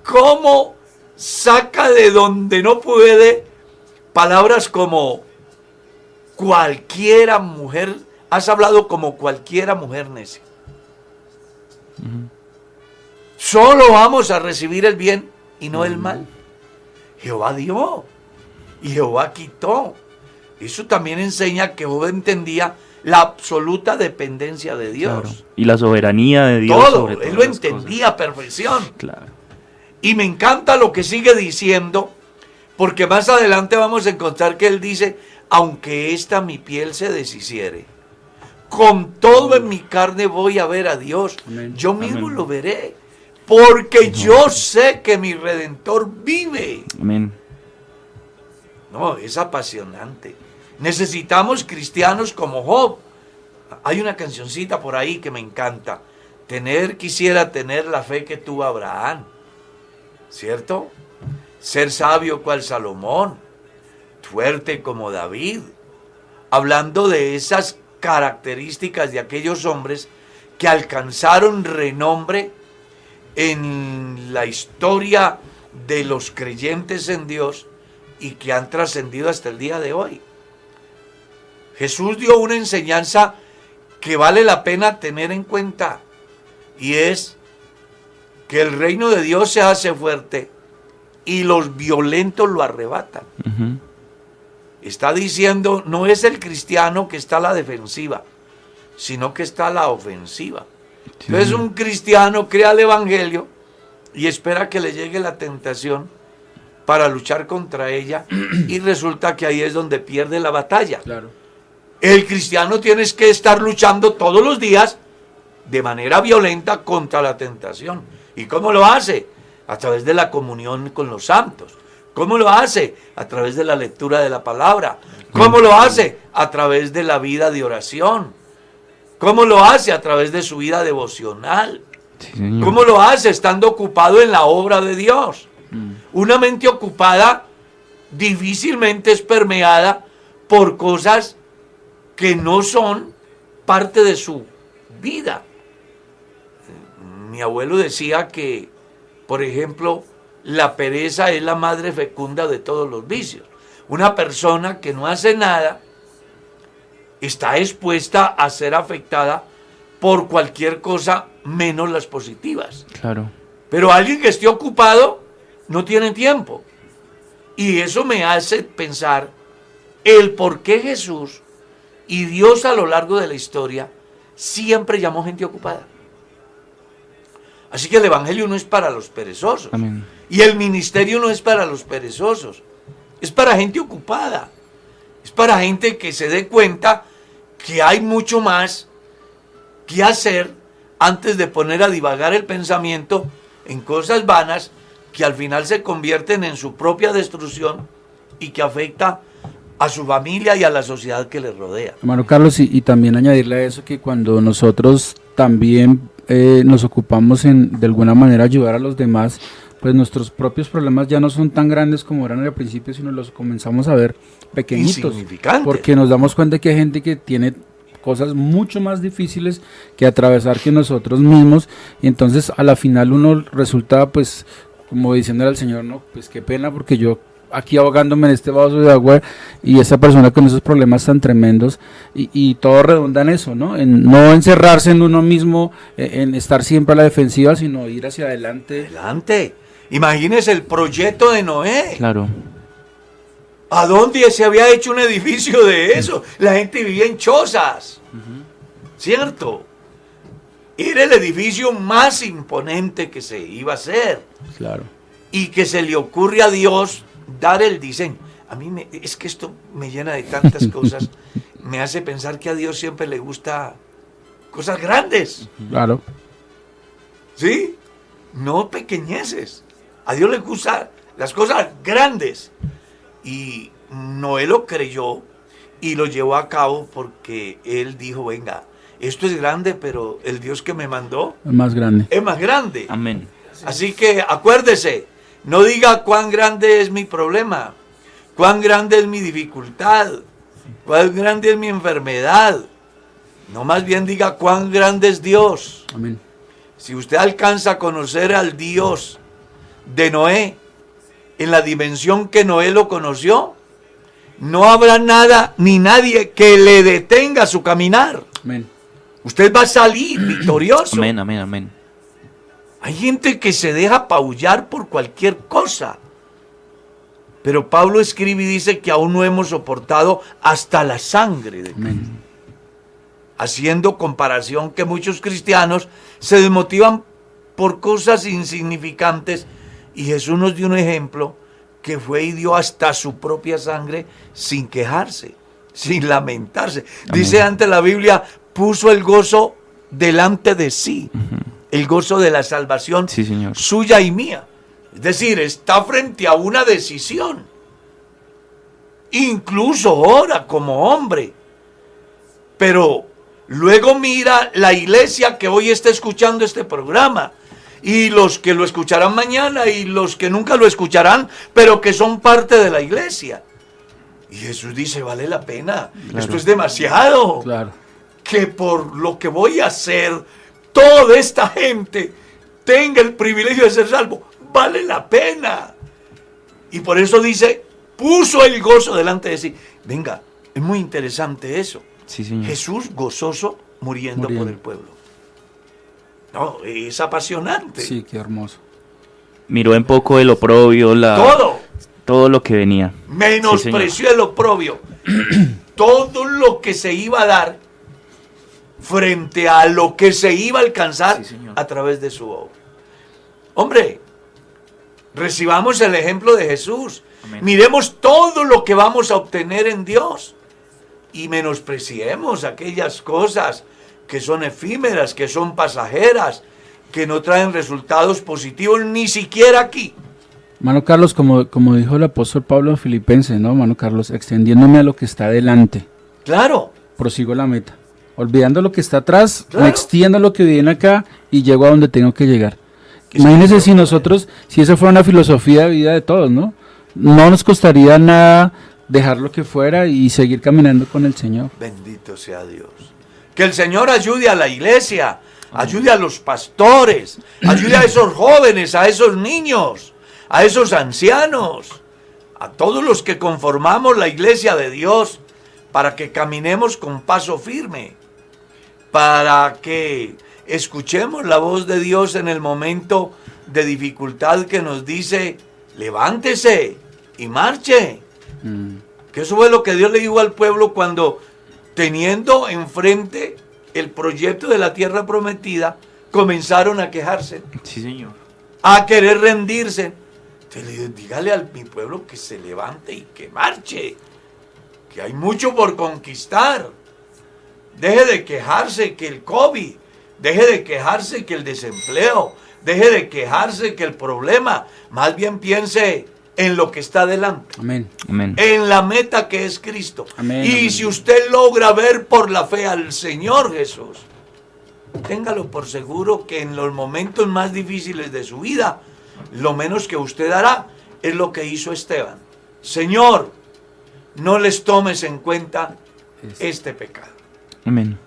¿Cómo saca de donde no puede palabras como cualquiera mujer? Has hablado como cualquiera mujer necia. Solo vamos a recibir el bien y no el mal. Jehová dio y Jehová quitó. Eso también enseña que Job entendía la absoluta dependencia de Dios. Y la soberanía de Dios. Todo, él lo entendía a perfección. Claro. Y me encanta lo que sigue diciendo, porque más adelante vamos a encontrar que él dice, aunque esta mi piel se deshiciere, con todo en mi carne voy a ver a Dios. Yo mismo lo veré, porque yo sé que mi redentor vive. Amén. No, es apasionante. Necesitamos cristianos como Job. Hay una cancioncita por ahí que me encanta. Tener, quisiera tener la fe que tuvo Abraham. ¿Cierto? Ser sabio cual Salomón. Fuerte como David. Hablando de esas características de aquellos hombres que alcanzaron renombre en la historia de los creyentes en Dios y que han trascendido hasta el día de hoy. Jesús dio una enseñanza que vale la pena tener en cuenta y es que el reino de Dios se hace fuerte y los violentos lo arrebatan. Está diciendo, no es el cristiano que está a la defensiva, sino que está a la ofensiva. Entonces un cristiano crea el Evangelio y espera que le llegue la tentación para luchar contra ella y resulta que ahí es donde pierde la batalla. Claro. El cristiano tienes que estar luchando todos los días de manera violenta contra la tentación. ¿Y cómo lo hace? A través de la comunión con los santos. ¿Cómo lo hace? A través de la lectura de la palabra. ¿Cómo lo hace? A través de la vida de oración. ¿Cómo lo hace? A través de su vida devocional. ¿Cómo lo hace? Estando ocupado en la obra de Dios. Mm. Una mente ocupada difícilmente es permeada por cosas que no son parte de su vida. Mi abuelo decía que, por ejemplo, la pereza es la madre fecunda de todos los vicios. Una persona que no hace nada está expuesta a ser afectada por cualquier cosa menos las positivas. Claro. Pero alguien que esté ocupado no tiene tiempo. Y eso me hace pensar el por qué Jesús y Dios a lo largo de la historia siempre llamó gente ocupada. Así que el Evangelio no es para los perezosos. Y el ministerio no es para los perezosos. Es para gente ocupada. Es para gente que se dé cuenta que hay mucho más que hacer antes de poner a divagar el pensamiento en cosas vanas que al final se convierten en su propia destrucción y que afecta a su familia y a la sociedad que le rodea. Hermano Carlos, y, también añadirle a eso que cuando nosotros también eh, nos ocupamos en de alguna manera ayudar a los demás, pues nuestros propios problemas ya no son tan grandes como eran al principio, sino los comenzamos a ver pequeñitos. Porque nos damos cuenta que hay gente que tiene cosas mucho más difíciles que atravesar que nosotros mismos y entonces a la final uno resulta pues como diciéndole al Señor, no, pues qué pena porque yo aquí ahogándome en este vaso de agua y esa persona con esos problemas tan tremendos y, y todo redunda en eso, ¿no? En no encerrarse en uno mismo, eh, en estar siempre a la defensiva, sino ir hacia adelante. Adelante. Imagínese el proyecto de Noé. Claro. ¿A dónde se había hecho un edificio de eso? La gente vivía en chozas. ¿Cierto? Era el edificio más imponente que se iba a hacer. Claro. Y que se le ocurre a Dios dar el diseño. A mí me- es que esto me llena de tantas cosas. Me hace pensar que a Dios siempre le gusta cosas grandes. Claro. ¿Sí? No pequeñeces. A Dios le gusta las cosas grandes. Y Noé lo creyó y lo llevó a cabo porque él dijo, venga, esto es grande, pero el Dios que me mandó El más grande. es más grande. Amén. Así que acuérdese, no diga cuán grande es mi problema, cuán grande es mi dificultad, cuán grande es mi enfermedad. No más bien diga cuán grande es Dios. Amén. Si usted alcanza a conocer al Dios de Noé en la dimensión que Noé lo conoció, no habrá nada ni nadie que le detenga su caminar. Amén. Usted va a salir victorioso. Amén, amén, amén. Hay gente que se deja paullar por cualquier cosa. Pero Pablo escribe y dice que aún no hemos soportado hasta la sangre de Amén. haciendo comparación que muchos cristianos se desmotivan por cosas insignificantes y Jesús nos dio un ejemplo que fue y dio hasta su propia sangre sin quejarse, sin lamentarse. Dice ante la Biblia, puso el gozo delante de sí, el gozo de la salvación Sí, Señor. suya y mía. Es decir, está frente a una decisión. Incluso ora como hombre. Pero luego mira la iglesia que hoy está escuchando este programa. Y los que lo escucharán mañana y los que nunca lo escucharán, pero que son parte de la iglesia. Y Jesús dice, vale la pena. Esto es demasiado Claro. que por lo que voy a hacer, toda esta gente tenga el privilegio de ser salvo. Vale la pena. Y por eso dice, puso el gozo delante de sí. Venga, es muy interesante eso. Sí, Señor. Jesús gozoso muriendo, Muriendo. por el pueblo. No, es apasionante. Sí, qué hermoso. Miró en poco el oprobio, la, Todo. todo lo que venía. menospreció el oprobio. Todo lo que se iba a dar frente a lo que se iba a alcanzar Sí, a través de su obra. Hombre, recibamos el ejemplo de Jesús. Amén. Miremos todo lo que vamos a obtener en Dios y menospreciemos aquellas cosas que son efímeras, que son pasajeras, que no traen resultados positivos ni siquiera aquí. Mano Carlos, como, como dijo el apóstol Pablo en Filipenses, ¿no? Mano Carlos, extendiéndome a lo que está delante, Claro, prosigo la meta. Olvidando lo que está atrás, Claro. me extiendo lo que viene acá y llego a donde tengo que llegar. Imagínense si nosotros, si esa fuera una filosofía de vida de todos, ¿no? No nos costaría nada dejar lo que fuera y seguir caminando con el Señor. Bendito sea Dios. Que el Señor ayude a la iglesia, ayude a los pastores, ayude a esos jóvenes, a esos niños, a esos ancianos, a todos los que conformamos la iglesia de Dios, para que caminemos con paso firme, para que escuchemos la voz de Dios en el momento de dificultad que nos dice, levántese y marche. Mm, Que eso fue lo que Dios le dijo al pueblo cuando, teniendo enfrente el proyecto de la tierra prometida, comenzaron a quejarse, Sí, Señor. a querer rendirse. Entonces dígale al mi pueblo que se levante y que marche, que hay mucho por conquistar. Deje de quejarse que el COVID, deje de quejarse que el desempleo, deje de quejarse que el problema, más bien piense en lo que está delante Amén. Amén. en la meta que es Cristo. Amén, y amén. si usted logra ver por la fe al Señor Jesús, téngalo por seguro que en los momentos más difíciles de su vida, lo menos que usted hará es lo que hizo Esteban. Señor, no les tomes en cuenta este pecado. Amén.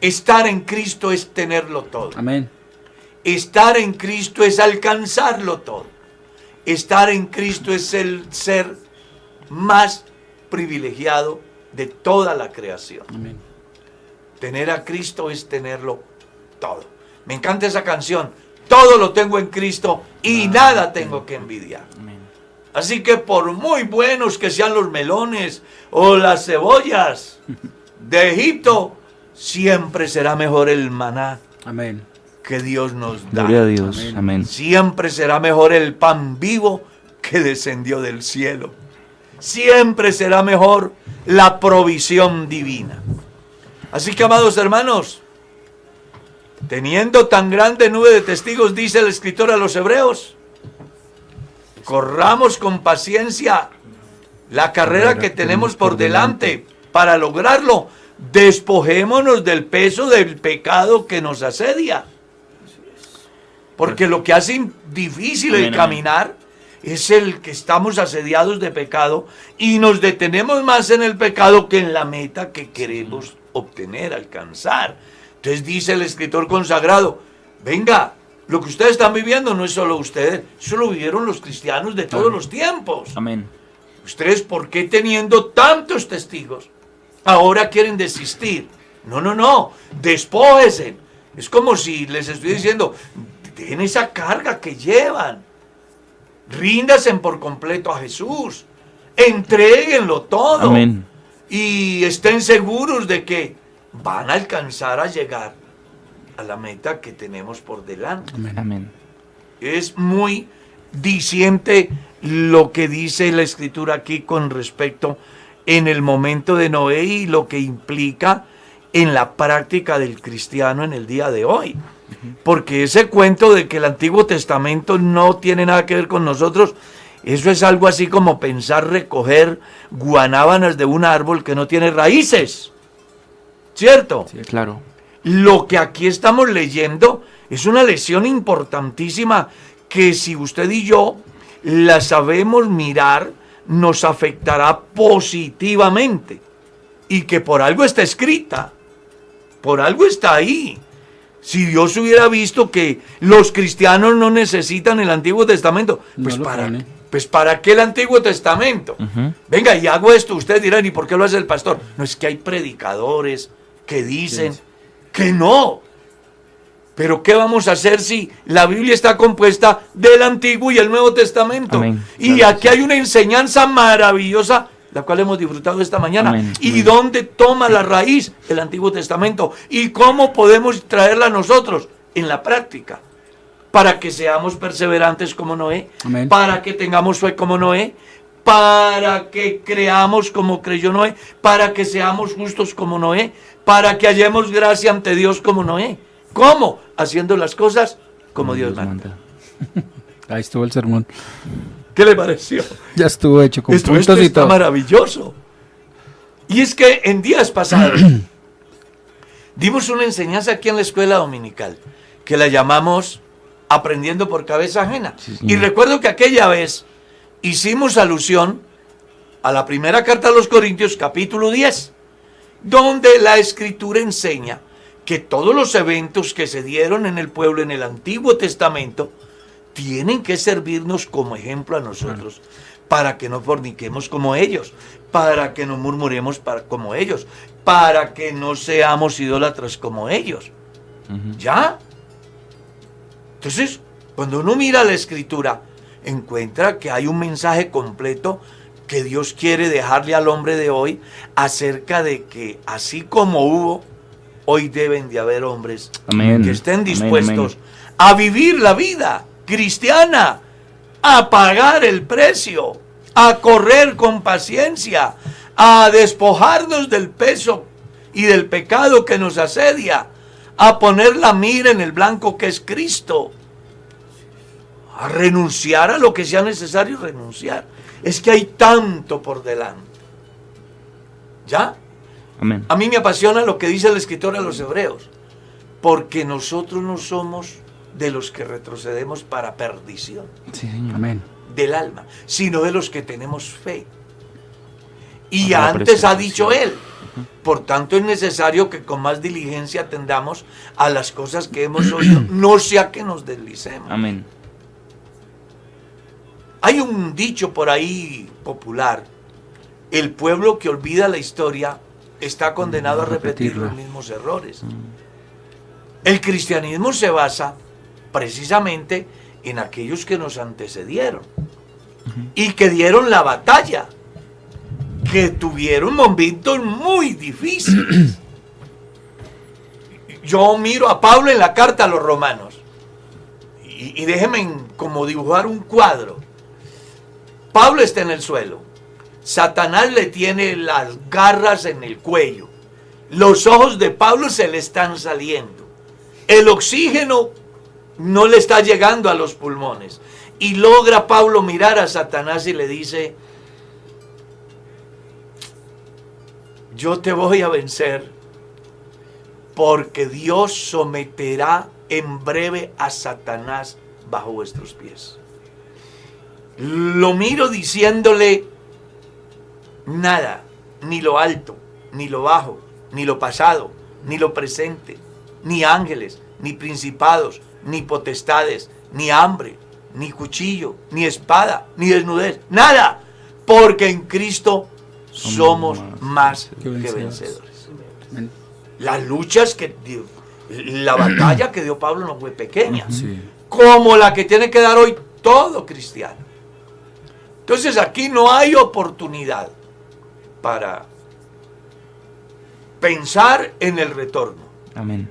Estar en Cristo es tenerlo todo. Amén. Estar en Cristo es alcanzarlo todo. Estar en Cristo es el ser más privilegiado de toda la creación. Amén. Tener a Cristo es tenerlo todo. Me encanta esa canción. Todo lo tengo en Cristo y nada tengo que envidiar. Amén. Así que por muy buenos que sean los melones o las cebollas de Egipto, siempre será mejor el maná Amén. que Dios nos da. Gloria a Dios. Amén. Amén. Siempre será mejor el pan vivo que descendió del cielo. Siempre será mejor la provisión divina. Así que, amados hermanos, teniendo tan grande nube de testigos, dice el escritor a los hebreos, corramos con paciencia la carrera que tenemos por delante. Para lograrlo, despojémonos del peso del pecado que nos asedia. Porque lo que hace difícil el caminar es el que estamos asediados de pecado y nos detenemos más en el pecado que en la meta que queremos obtener, alcanzar. Entonces dice el escritor consagrado, venga, lo que ustedes están viviendo no es solo ustedes, eso lo vivieron los cristianos de todos los tiempos. Amén. Ustedes, ¿por qué teniendo tantos testigos, ahora quieren desistir? No, no, no, despójesen. Es como si les estoy diciendo, den esa carga que llevan. Ríndasen por completo a Jesús. Entréguenlo todo. Amén. Y estén seguros de que van a alcanzar a llegar a la meta que tenemos por delante. Amén. Es muy diciente lo que dice la escritura aquí con respecto en el momento de Noé y lo que implica en la práctica del cristiano en el día de hoy. Porque ese cuento de que el Antiguo Testamento no tiene nada que ver con nosotros, eso es algo así como pensar recoger guanábanas de un árbol que no tiene raíces. ¿Cierto? Claro. Lo que aquí estamos leyendo es una lección importantísima que si usted y yo la sabemos mirar, nos afectará positivamente. Y que por algo está escrita, por algo está ahí. Si Dios hubiera visto que los cristianos no necesitan el Antiguo Testamento, pues, No para, pone. pues para qué el Antiguo Testamento. Venga, y hago esto, ustedes dirán, ¿y por qué lo hace el pastor? No es que hay predicadores que dicen que no. Pero ¿qué vamos a hacer si la Biblia está compuesta del Antiguo y el Nuevo Testamento? Amén. Y Claro, aquí hay una enseñanza maravillosa, la cual hemos disfrutado esta mañana. Amén. ¿Y Amén. dónde toma la raíz el Antiguo Testamento? ¿Y cómo podemos traerla nosotros en la práctica? Para que seamos perseverantes como Noé, para que tengamos fe como Noé, para que creamos como creyó Noé, para que seamos justos como Noé, para que hallemos gracia ante Dios como Noé. ¿Cómo? Haciendo las cosas como Dios manda. Ahí estuvo el sermón. ¿Qué le pareció? Ya estuvo hecho con Esto, puntos esto y está todo. maravilloso. Y es que en días pasados dimos una enseñanza aquí en la escuela dominical que la llamamos Aprendiendo por cabeza ajena. Sí, y recuerdo que aquella vez hicimos alusión a la primera carta a los Corintios capítulo 10, donde la escritura enseña que todos los eventos que se dieron en el pueblo en el Antiguo Testamento tienen que servirnos como ejemplo a nosotros para que no forniquemos como ellos, para que no murmuremos para- como ellos, para que no seamos idólatras como ellos. ¿Ya? Entonces, cuando uno mira la escritura, encuentra que hay un mensaje completo que Dios quiere dejarle al hombre de hoy acerca de que así como hubo, hoy deben de haber hombres Amén. que estén Amén, dispuestos amén. a vivir la vida cristiana, a pagar el precio, a correr con paciencia, a despojarnos del peso y del pecado que nos asedia, a poner la mira en el blanco que es Cristo, a renunciar a lo que sea necesario renunciar. Es que hay tanto por delante. ¿Ya? Amén. A mí me apasiona lo que dice el escritor a los hebreos, porque nosotros no somos de los que retrocedemos para perdición Sí, señor. Amén. del alma, sino de los que tenemos fe. Y antes ha dicho él, por tanto es necesario que con más diligencia atendamos a las cosas que hemos oído, no sea que nos deslicemos. Amén. Hay un dicho por ahí popular, el pueblo que olvida la historia está condenado a repetir los mismos errores. El cristianismo se basa precisamente en aquellos que nos antecedieron y que dieron la batalla, que tuvieron momentos muy difíciles. Yo miro a Pablo en la carta a los romanos y, y déjenme en- como dibujar un cuadro. Pablo está en el suelo. Satanás le tiene las garras en el cuello. Los ojos de Pablo se le están saliendo. El oxígeno no le está llegando a los pulmones. Y logra Pablo mirar a Satanás y le dice, yo te voy a vencer porque Dios someterá en breve a Satanás bajo vuestros pies. Lo miro diciéndole, nada, ni lo alto, ni lo bajo, ni lo pasado, ni lo presente, ni ángeles, ni principados, ni potestades, ni hambre, ni cuchillo, ni espada, ni desnudez, nada, porque en Cristo somos más que vencedores. Las luchas que dio, la batalla que dio Pablo no fue pequeña, Sí. como la que tiene que dar hoy todo cristiano. Entonces aquí no hay oportunidad para pensar en el retorno. Amén.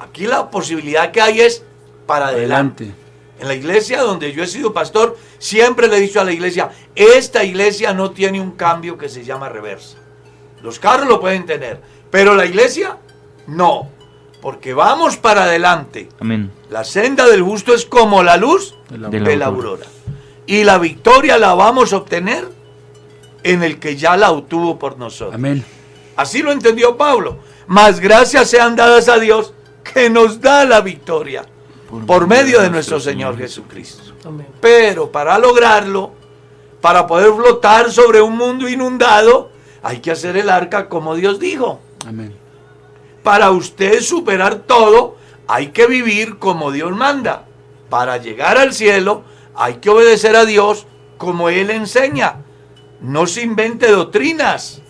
Aquí la posibilidad que hay es para adelante. Adelante. En la iglesia donde yo he sido pastor, siempre le he dicho a la iglesia, esta iglesia no tiene un cambio que se llama reversa. Los carros lo pueden tener, pero la iglesia no, porque vamos para adelante. Amén. La senda del justo es como la luz De la aurora. Y la victoria la vamos a obtener en el que ya la obtuvo por nosotros. Amén. Así lo entendió Pablo. Más gracias sean dadas a Dios que nos da la victoria por, medio de nuestro Señor Jesucristo. Amén. Pero para lograrlo, para poder flotar sobre un mundo inundado, hay que hacer el arca como Dios dijo. Amén. Para usted superar todo, hay que vivir como Dios manda. Para llegar al cielo, hay que obedecer a Dios como Él enseña. No se invente doctrinas.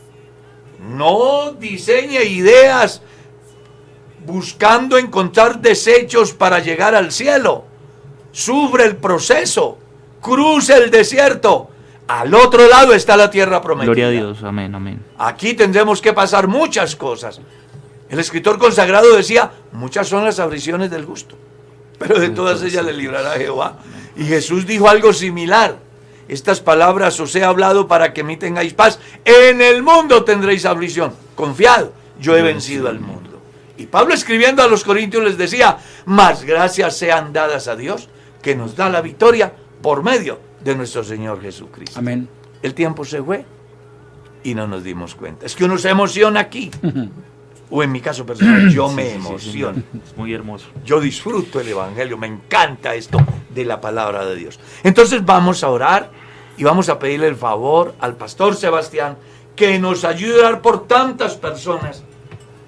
No diseñe ideas buscando encontrar desechos para llegar al cielo. Sufre el proceso. Cruce el desierto. Al otro lado está la tierra prometida. Gloria a Dios. Amén, amén. Aquí tendremos que pasar muchas cosas. El escritor consagrado decía, muchas son las aflicciones del gusto, pero de todas ellas le librará Jehová. Y Jesús dijo algo similar. Estas palabras os he hablado para que mí tengáis paz. En el mundo tendréis aflicción. Confiad, yo he vencido al mundo. Y Pablo escribiendo a los corintios les decía, más gracias sean dadas a Dios que nos da la victoria por medio de nuestro Señor Jesucristo. Amén. El tiempo se fue y no nos dimos cuenta. Es que uno se emociona aquí. O en mi caso personal, yo me emociono. Es muy hermoso. Yo disfruto el Evangelio, me encanta esto de la palabra de Dios. Entonces vamos a orar y vamos a pedirle el favor al pastor Sebastián que nos ayude a orar por tantas personas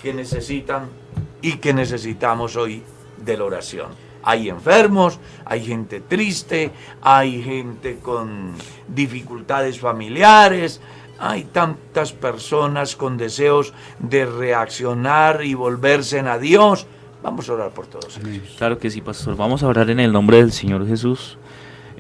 que necesitan y que necesitamos hoy de la oración. Hay enfermos, hay gente triste, hay gente con dificultades familiares, hay tantas personas con deseos de reaccionar y volverse a Dios. Vamos a orar por todos. ellos. Claro que sí, pastor. Vamos a orar en el nombre del Señor Jesús.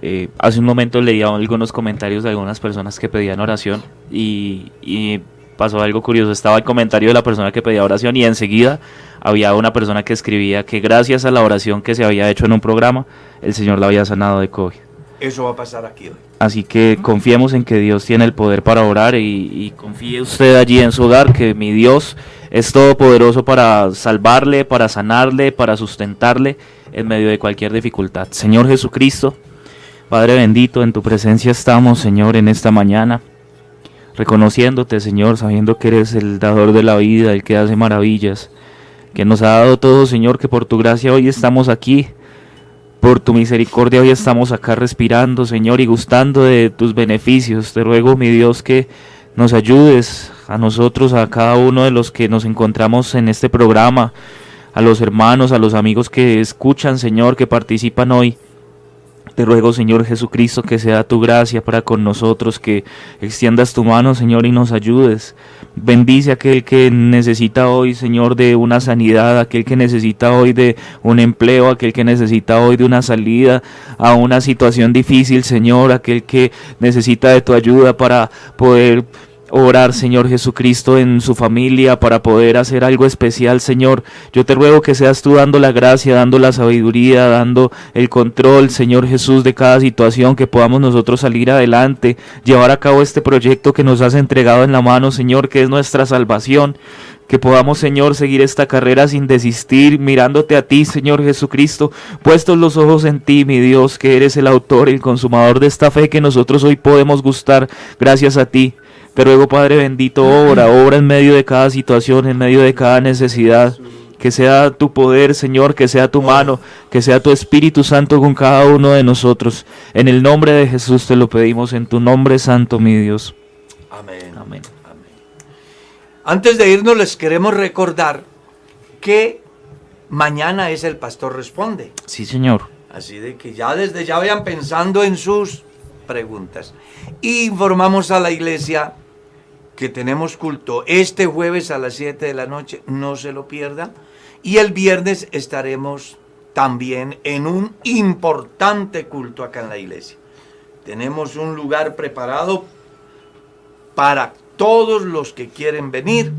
Eh, hace un momento leía algunos comentarios de algunas personas que pedían oración y, y pasó algo curioso. Estaba el comentario de la persona que pedía oración y enseguida había una persona que escribía que gracias a la oración que se había hecho en un programa, el Señor la había sanado de COVID. Eso va a pasar aquí hoy. Así que confiemos en que Dios tiene el poder para orar y, confíe usted allí en su hogar que mi Dios es todopoderoso para salvarle, para sanarle, para sustentarle en medio de cualquier dificultad. Señor Jesucristo, Padre bendito, en tu presencia estamos, Señor, en esta mañana, reconociéndote, Señor, sabiendo que eres el dador de la vida, el que hace maravillas, que nos ha dado todo, Señor, que por tu gracia hoy estamos aquí Por tu misericordia hoy estamos acá respirando, Señor, y gustando de tus beneficios. Te ruego, mi Dios, que nos ayudes a nosotros, a cada uno de los que nos encontramos en este programa, a los hermanos, a los amigos que escuchan, Señor, que participan hoy. Te ruego, Señor Jesucristo, que sea tu gracia para con nosotros, que extiendas tu mano, Señor, y nos ayudes. Bendice a aquel que necesita hoy, Señor, de una sanidad, aquel que necesita hoy de un empleo, aquel que necesita hoy de una salida a una situación difícil, Señor, aquel que necesita de tu ayuda para poder orar, Señor Jesucristo, en su familia para poder hacer algo especial, Señor. Yo te ruego que seas tú dando la gracia, dando la sabiduría, dando el control, Señor Jesús, de cada situación, que podamos nosotros salir adelante, llevar a cabo este proyecto que nos has entregado en la mano, Señor, que es nuestra salvación. Que podamos, Señor, seguir esta carrera sin desistir, mirándote a ti, Señor Jesucristo, puestos los ojos en ti, mi Dios, que eres el autor el consumador de esta fe que nosotros hoy podemos gustar gracias a ti. Te ruego, Padre bendito, obra, obra en medio de cada situación, en medio de cada necesidad. Que sea tu poder, Señor, que sea tu mano, que sea tu Espíritu Santo con cada uno de nosotros. En el nombre de Jesús te lo pedimos, en tu nombre santo, mi Dios. Amén. Amén. Amén. Antes de irnos les queremos recordar que mañana es el Pastor Responde. Sí, Señor. Así de que ya desde ya vayan pensando en sus preguntas. Y informamos a la iglesia que tenemos culto este jueves a las 7 de la noche, no se lo pierdan. Y el viernes estaremos también en un importante culto acá en la iglesia. Tenemos un lugar preparado para todos los que quieren venir.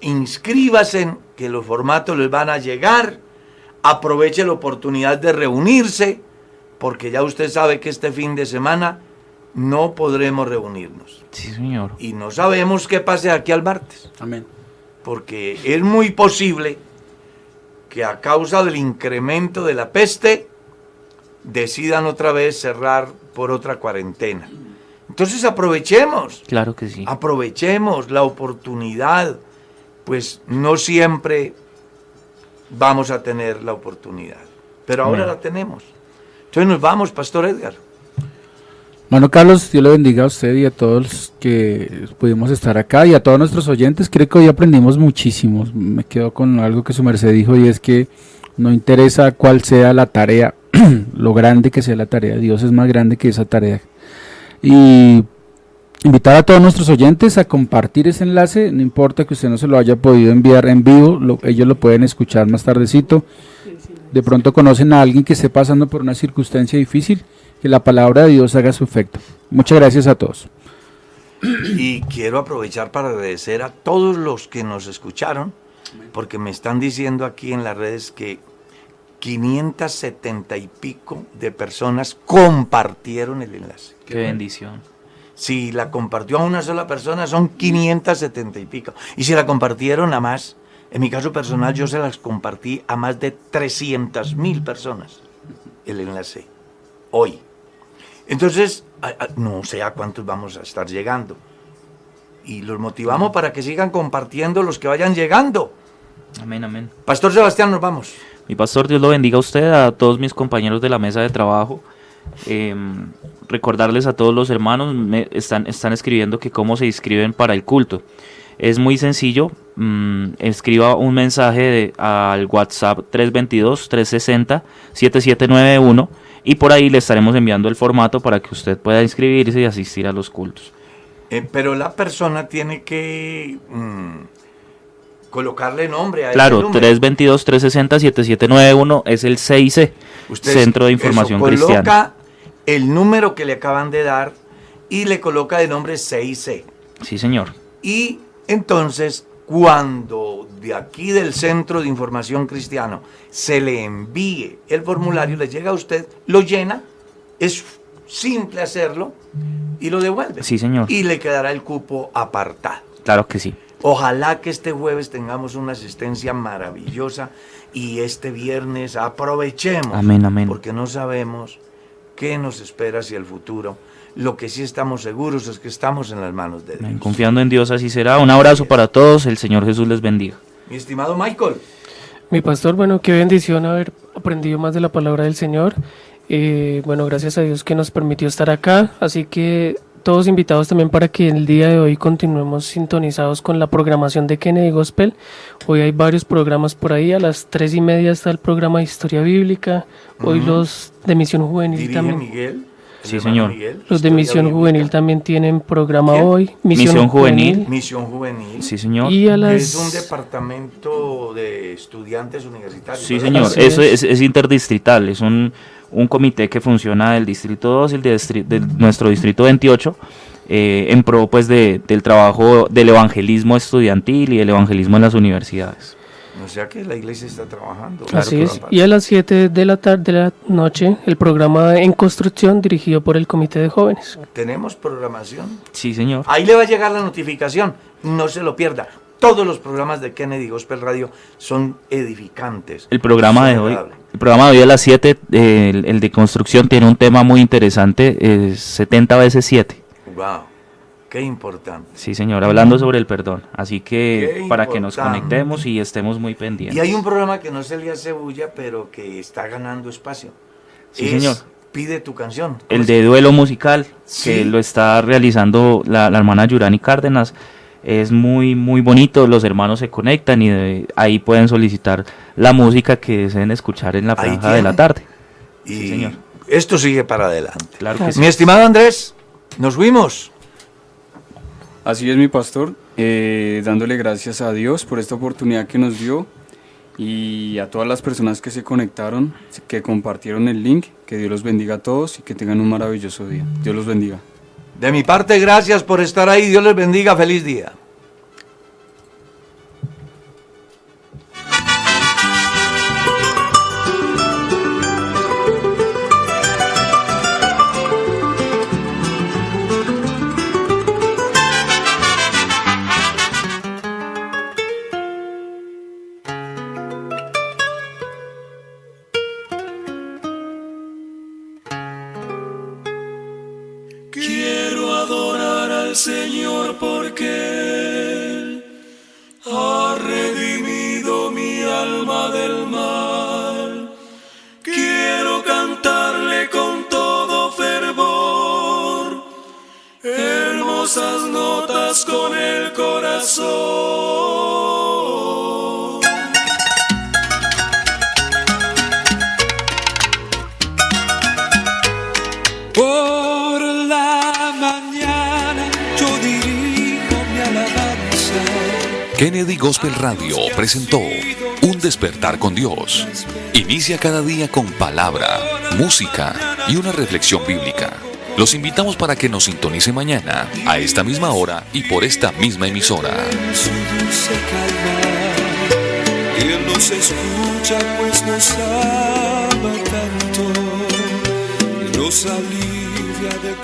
Inscríbase, que los formatos les van a llegar. Aproveche la oportunidad de reunirse, porque ya usted sabe que este fin de semana no podremos reunirnos. Sí, Señor. Y no sabemos qué pase aquí al martes. Amén. Porque es muy posible que a causa del incremento de la peste decidan otra vez cerrar por otra cuarentena. Entonces aprovechemos. Claro que sí. Aprovechemos la oportunidad. Pues no siempre vamos a tener la oportunidad. Pero ahora la tenemos. Entonces nos vamos, Pastor Edgar. Bueno, Carlos, Dios le bendiga a usted y a todos los que pudimos estar acá y a todos nuestros oyentes. Creo que hoy aprendimos muchísimo. Me quedo con algo que su merced dijo y es que no interesa cuál sea la tarea, lo grande que sea la tarea. Dios es más grande que esa tarea. Y invitar a todos nuestros oyentes a compartir ese enlace. No importa que usted no se lo haya podido enviar en vivo, ellos lo pueden escuchar más tardecito. De pronto conocen a alguien que esté pasando por una circunstancia difícil que la palabra de Dios haga su efecto. Muchas gracias a todos. Y quiero aprovechar para agradecer a todos los que nos escucharon, porque me están diciendo aquí en las redes que 570 y pico de personas compartieron el enlace. Qué bendición. Si la compartió a una sola persona son 570 y pico. Y si la compartieron a más, en mi caso personal yo se las compartí a más de 300 mil personas el enlace hoy. Entonces, no sé a cuántos vamos a estar llegando. Y los motivamos para que sigan compartiendo los que vayan llegando. Amén, amén. Pastor Sebastián, nos vamos. Mi pastor, Dios lo bendiga a usted, a todos mis compañeros de la mesa de trabajo. Em, recordarles a todos los hermanos, me están, están escribiendo que cómo se inscriben para el culto. Es muy sencillo, mm, escriba un mensaje al WhatsApp 322-360-7791 y por ahí le estaremos enviando el formato para que usted pueda inscribirse y asistir a los cultos. Eh, pero la persona tiene que mm, colocarle nombre a Claro, 322-360-7791 es el CIC, Centro de Información eso, Cristiana. Coloca el número que le acaban de dar y le coloca de nombre CIC. Sí, señor. Y entonces, cuando de aquí del Centro de Información Cristiano se le envíe el formulario, le llega a usted, lo llena, es simple hacerlo y lo devuelve. Sí, señor. Y le quedará el cupo apartado. Claro que sí. Ojalá que este jueves tengamos una asistencia maravillosa y este viernes aprovechemos. Amén, amén. Porque no sabemos qué nos espera hacia el futuro. Lo que sí estamos seguros es que estamos en las manos de Dios. Confiando en Dios así será. Un abrazo para todos. El Señor Jesús les bendiga. Mi estimado Michael. Mi pastor, bueno, qué bendición haber aprendido más de la palabra del Señor. Eh, bueno, gracias a Dios que nos permitió estar acá. Así que todos invitados también para que el día de hoy continuemos sintonizados con la programación de Kennedy Gospel. Hoy hay varios programas por ahí. A las tres y media está el programa de Historia Bíblica. Hoy los de Misión Juvenil también. Miguel? Sí, señor. Los de Misión Juvenil también tienen programa ¿Quién? hoy. Misión Juvenil. Misión Juvenil. Sí, señor. Y a que las... Es un departamento de estudiantes universitarios. Sí, señor. Así Eso es. es, es interdistrital. Es un, un comité que funciona del Distrito 2 y el de, distri- de nuestro Distrito 28 eh, en pro pues, de, del trabajo del evangelismo estudiantil y del evangelismo en las universidades. O sea que la iglesia está trabajando. Así es. Y a las 7 de la tarde de la noche, el programa En Construcción dirigido por el Comité de Jóvenes. Tenemos programación. Sí, señor. Ahí le va a llegar la notificación. No se lo pierda. Todos los programas de Kennedy Gospel Radio son edificantes. El programa de hoy, el programa de hoy a las 7, eh, el, el de construcción, tiene un tema muy interesante, eh, 70 veces 7. Wow, qué importante. Sí, señor, hablando sobre el perdón. Así que Qué para que nos conectemos y estemos muy pendientes. Y hay un programa que no se le hace bulla, pero que está ganando espacio. Sí, Es señor. Pide tu canción. ¿Cómo El de duelo musical, Sí. que lo está realizando la, la hermana Yurani Cárdenas, es muy, muy bonito. Los hermanos se conectan y de- ahí pueden solicitar la música que deseen escuchar en la franja de la tarde. Y Sí, señor. esto sigue para adelante. Claro que. Mi estimado Andrés, nos fuimos. Así es mi pastor, eh, dándole gracias a Dios por esta oportunidad que nos dio y a todas las personas que se conectaron, que compartieron el link, que Dios los bendiga a todos y que tengan un maravilloso día. Dios los bendiga. De mi parte, gracias por estar ahí. Dios les bendiga. Feliz día. Con el corazón. Por la mañana yo dirijo mi alabanza. Kennedy Gospel Radio presentó Un despertar con Dios. Inicia cada día con palabra, música y una reflexión bíblica. Los invitamos para que nos sintonice mañana a esta misma hora y por esta misma emisora. pues nos alivia de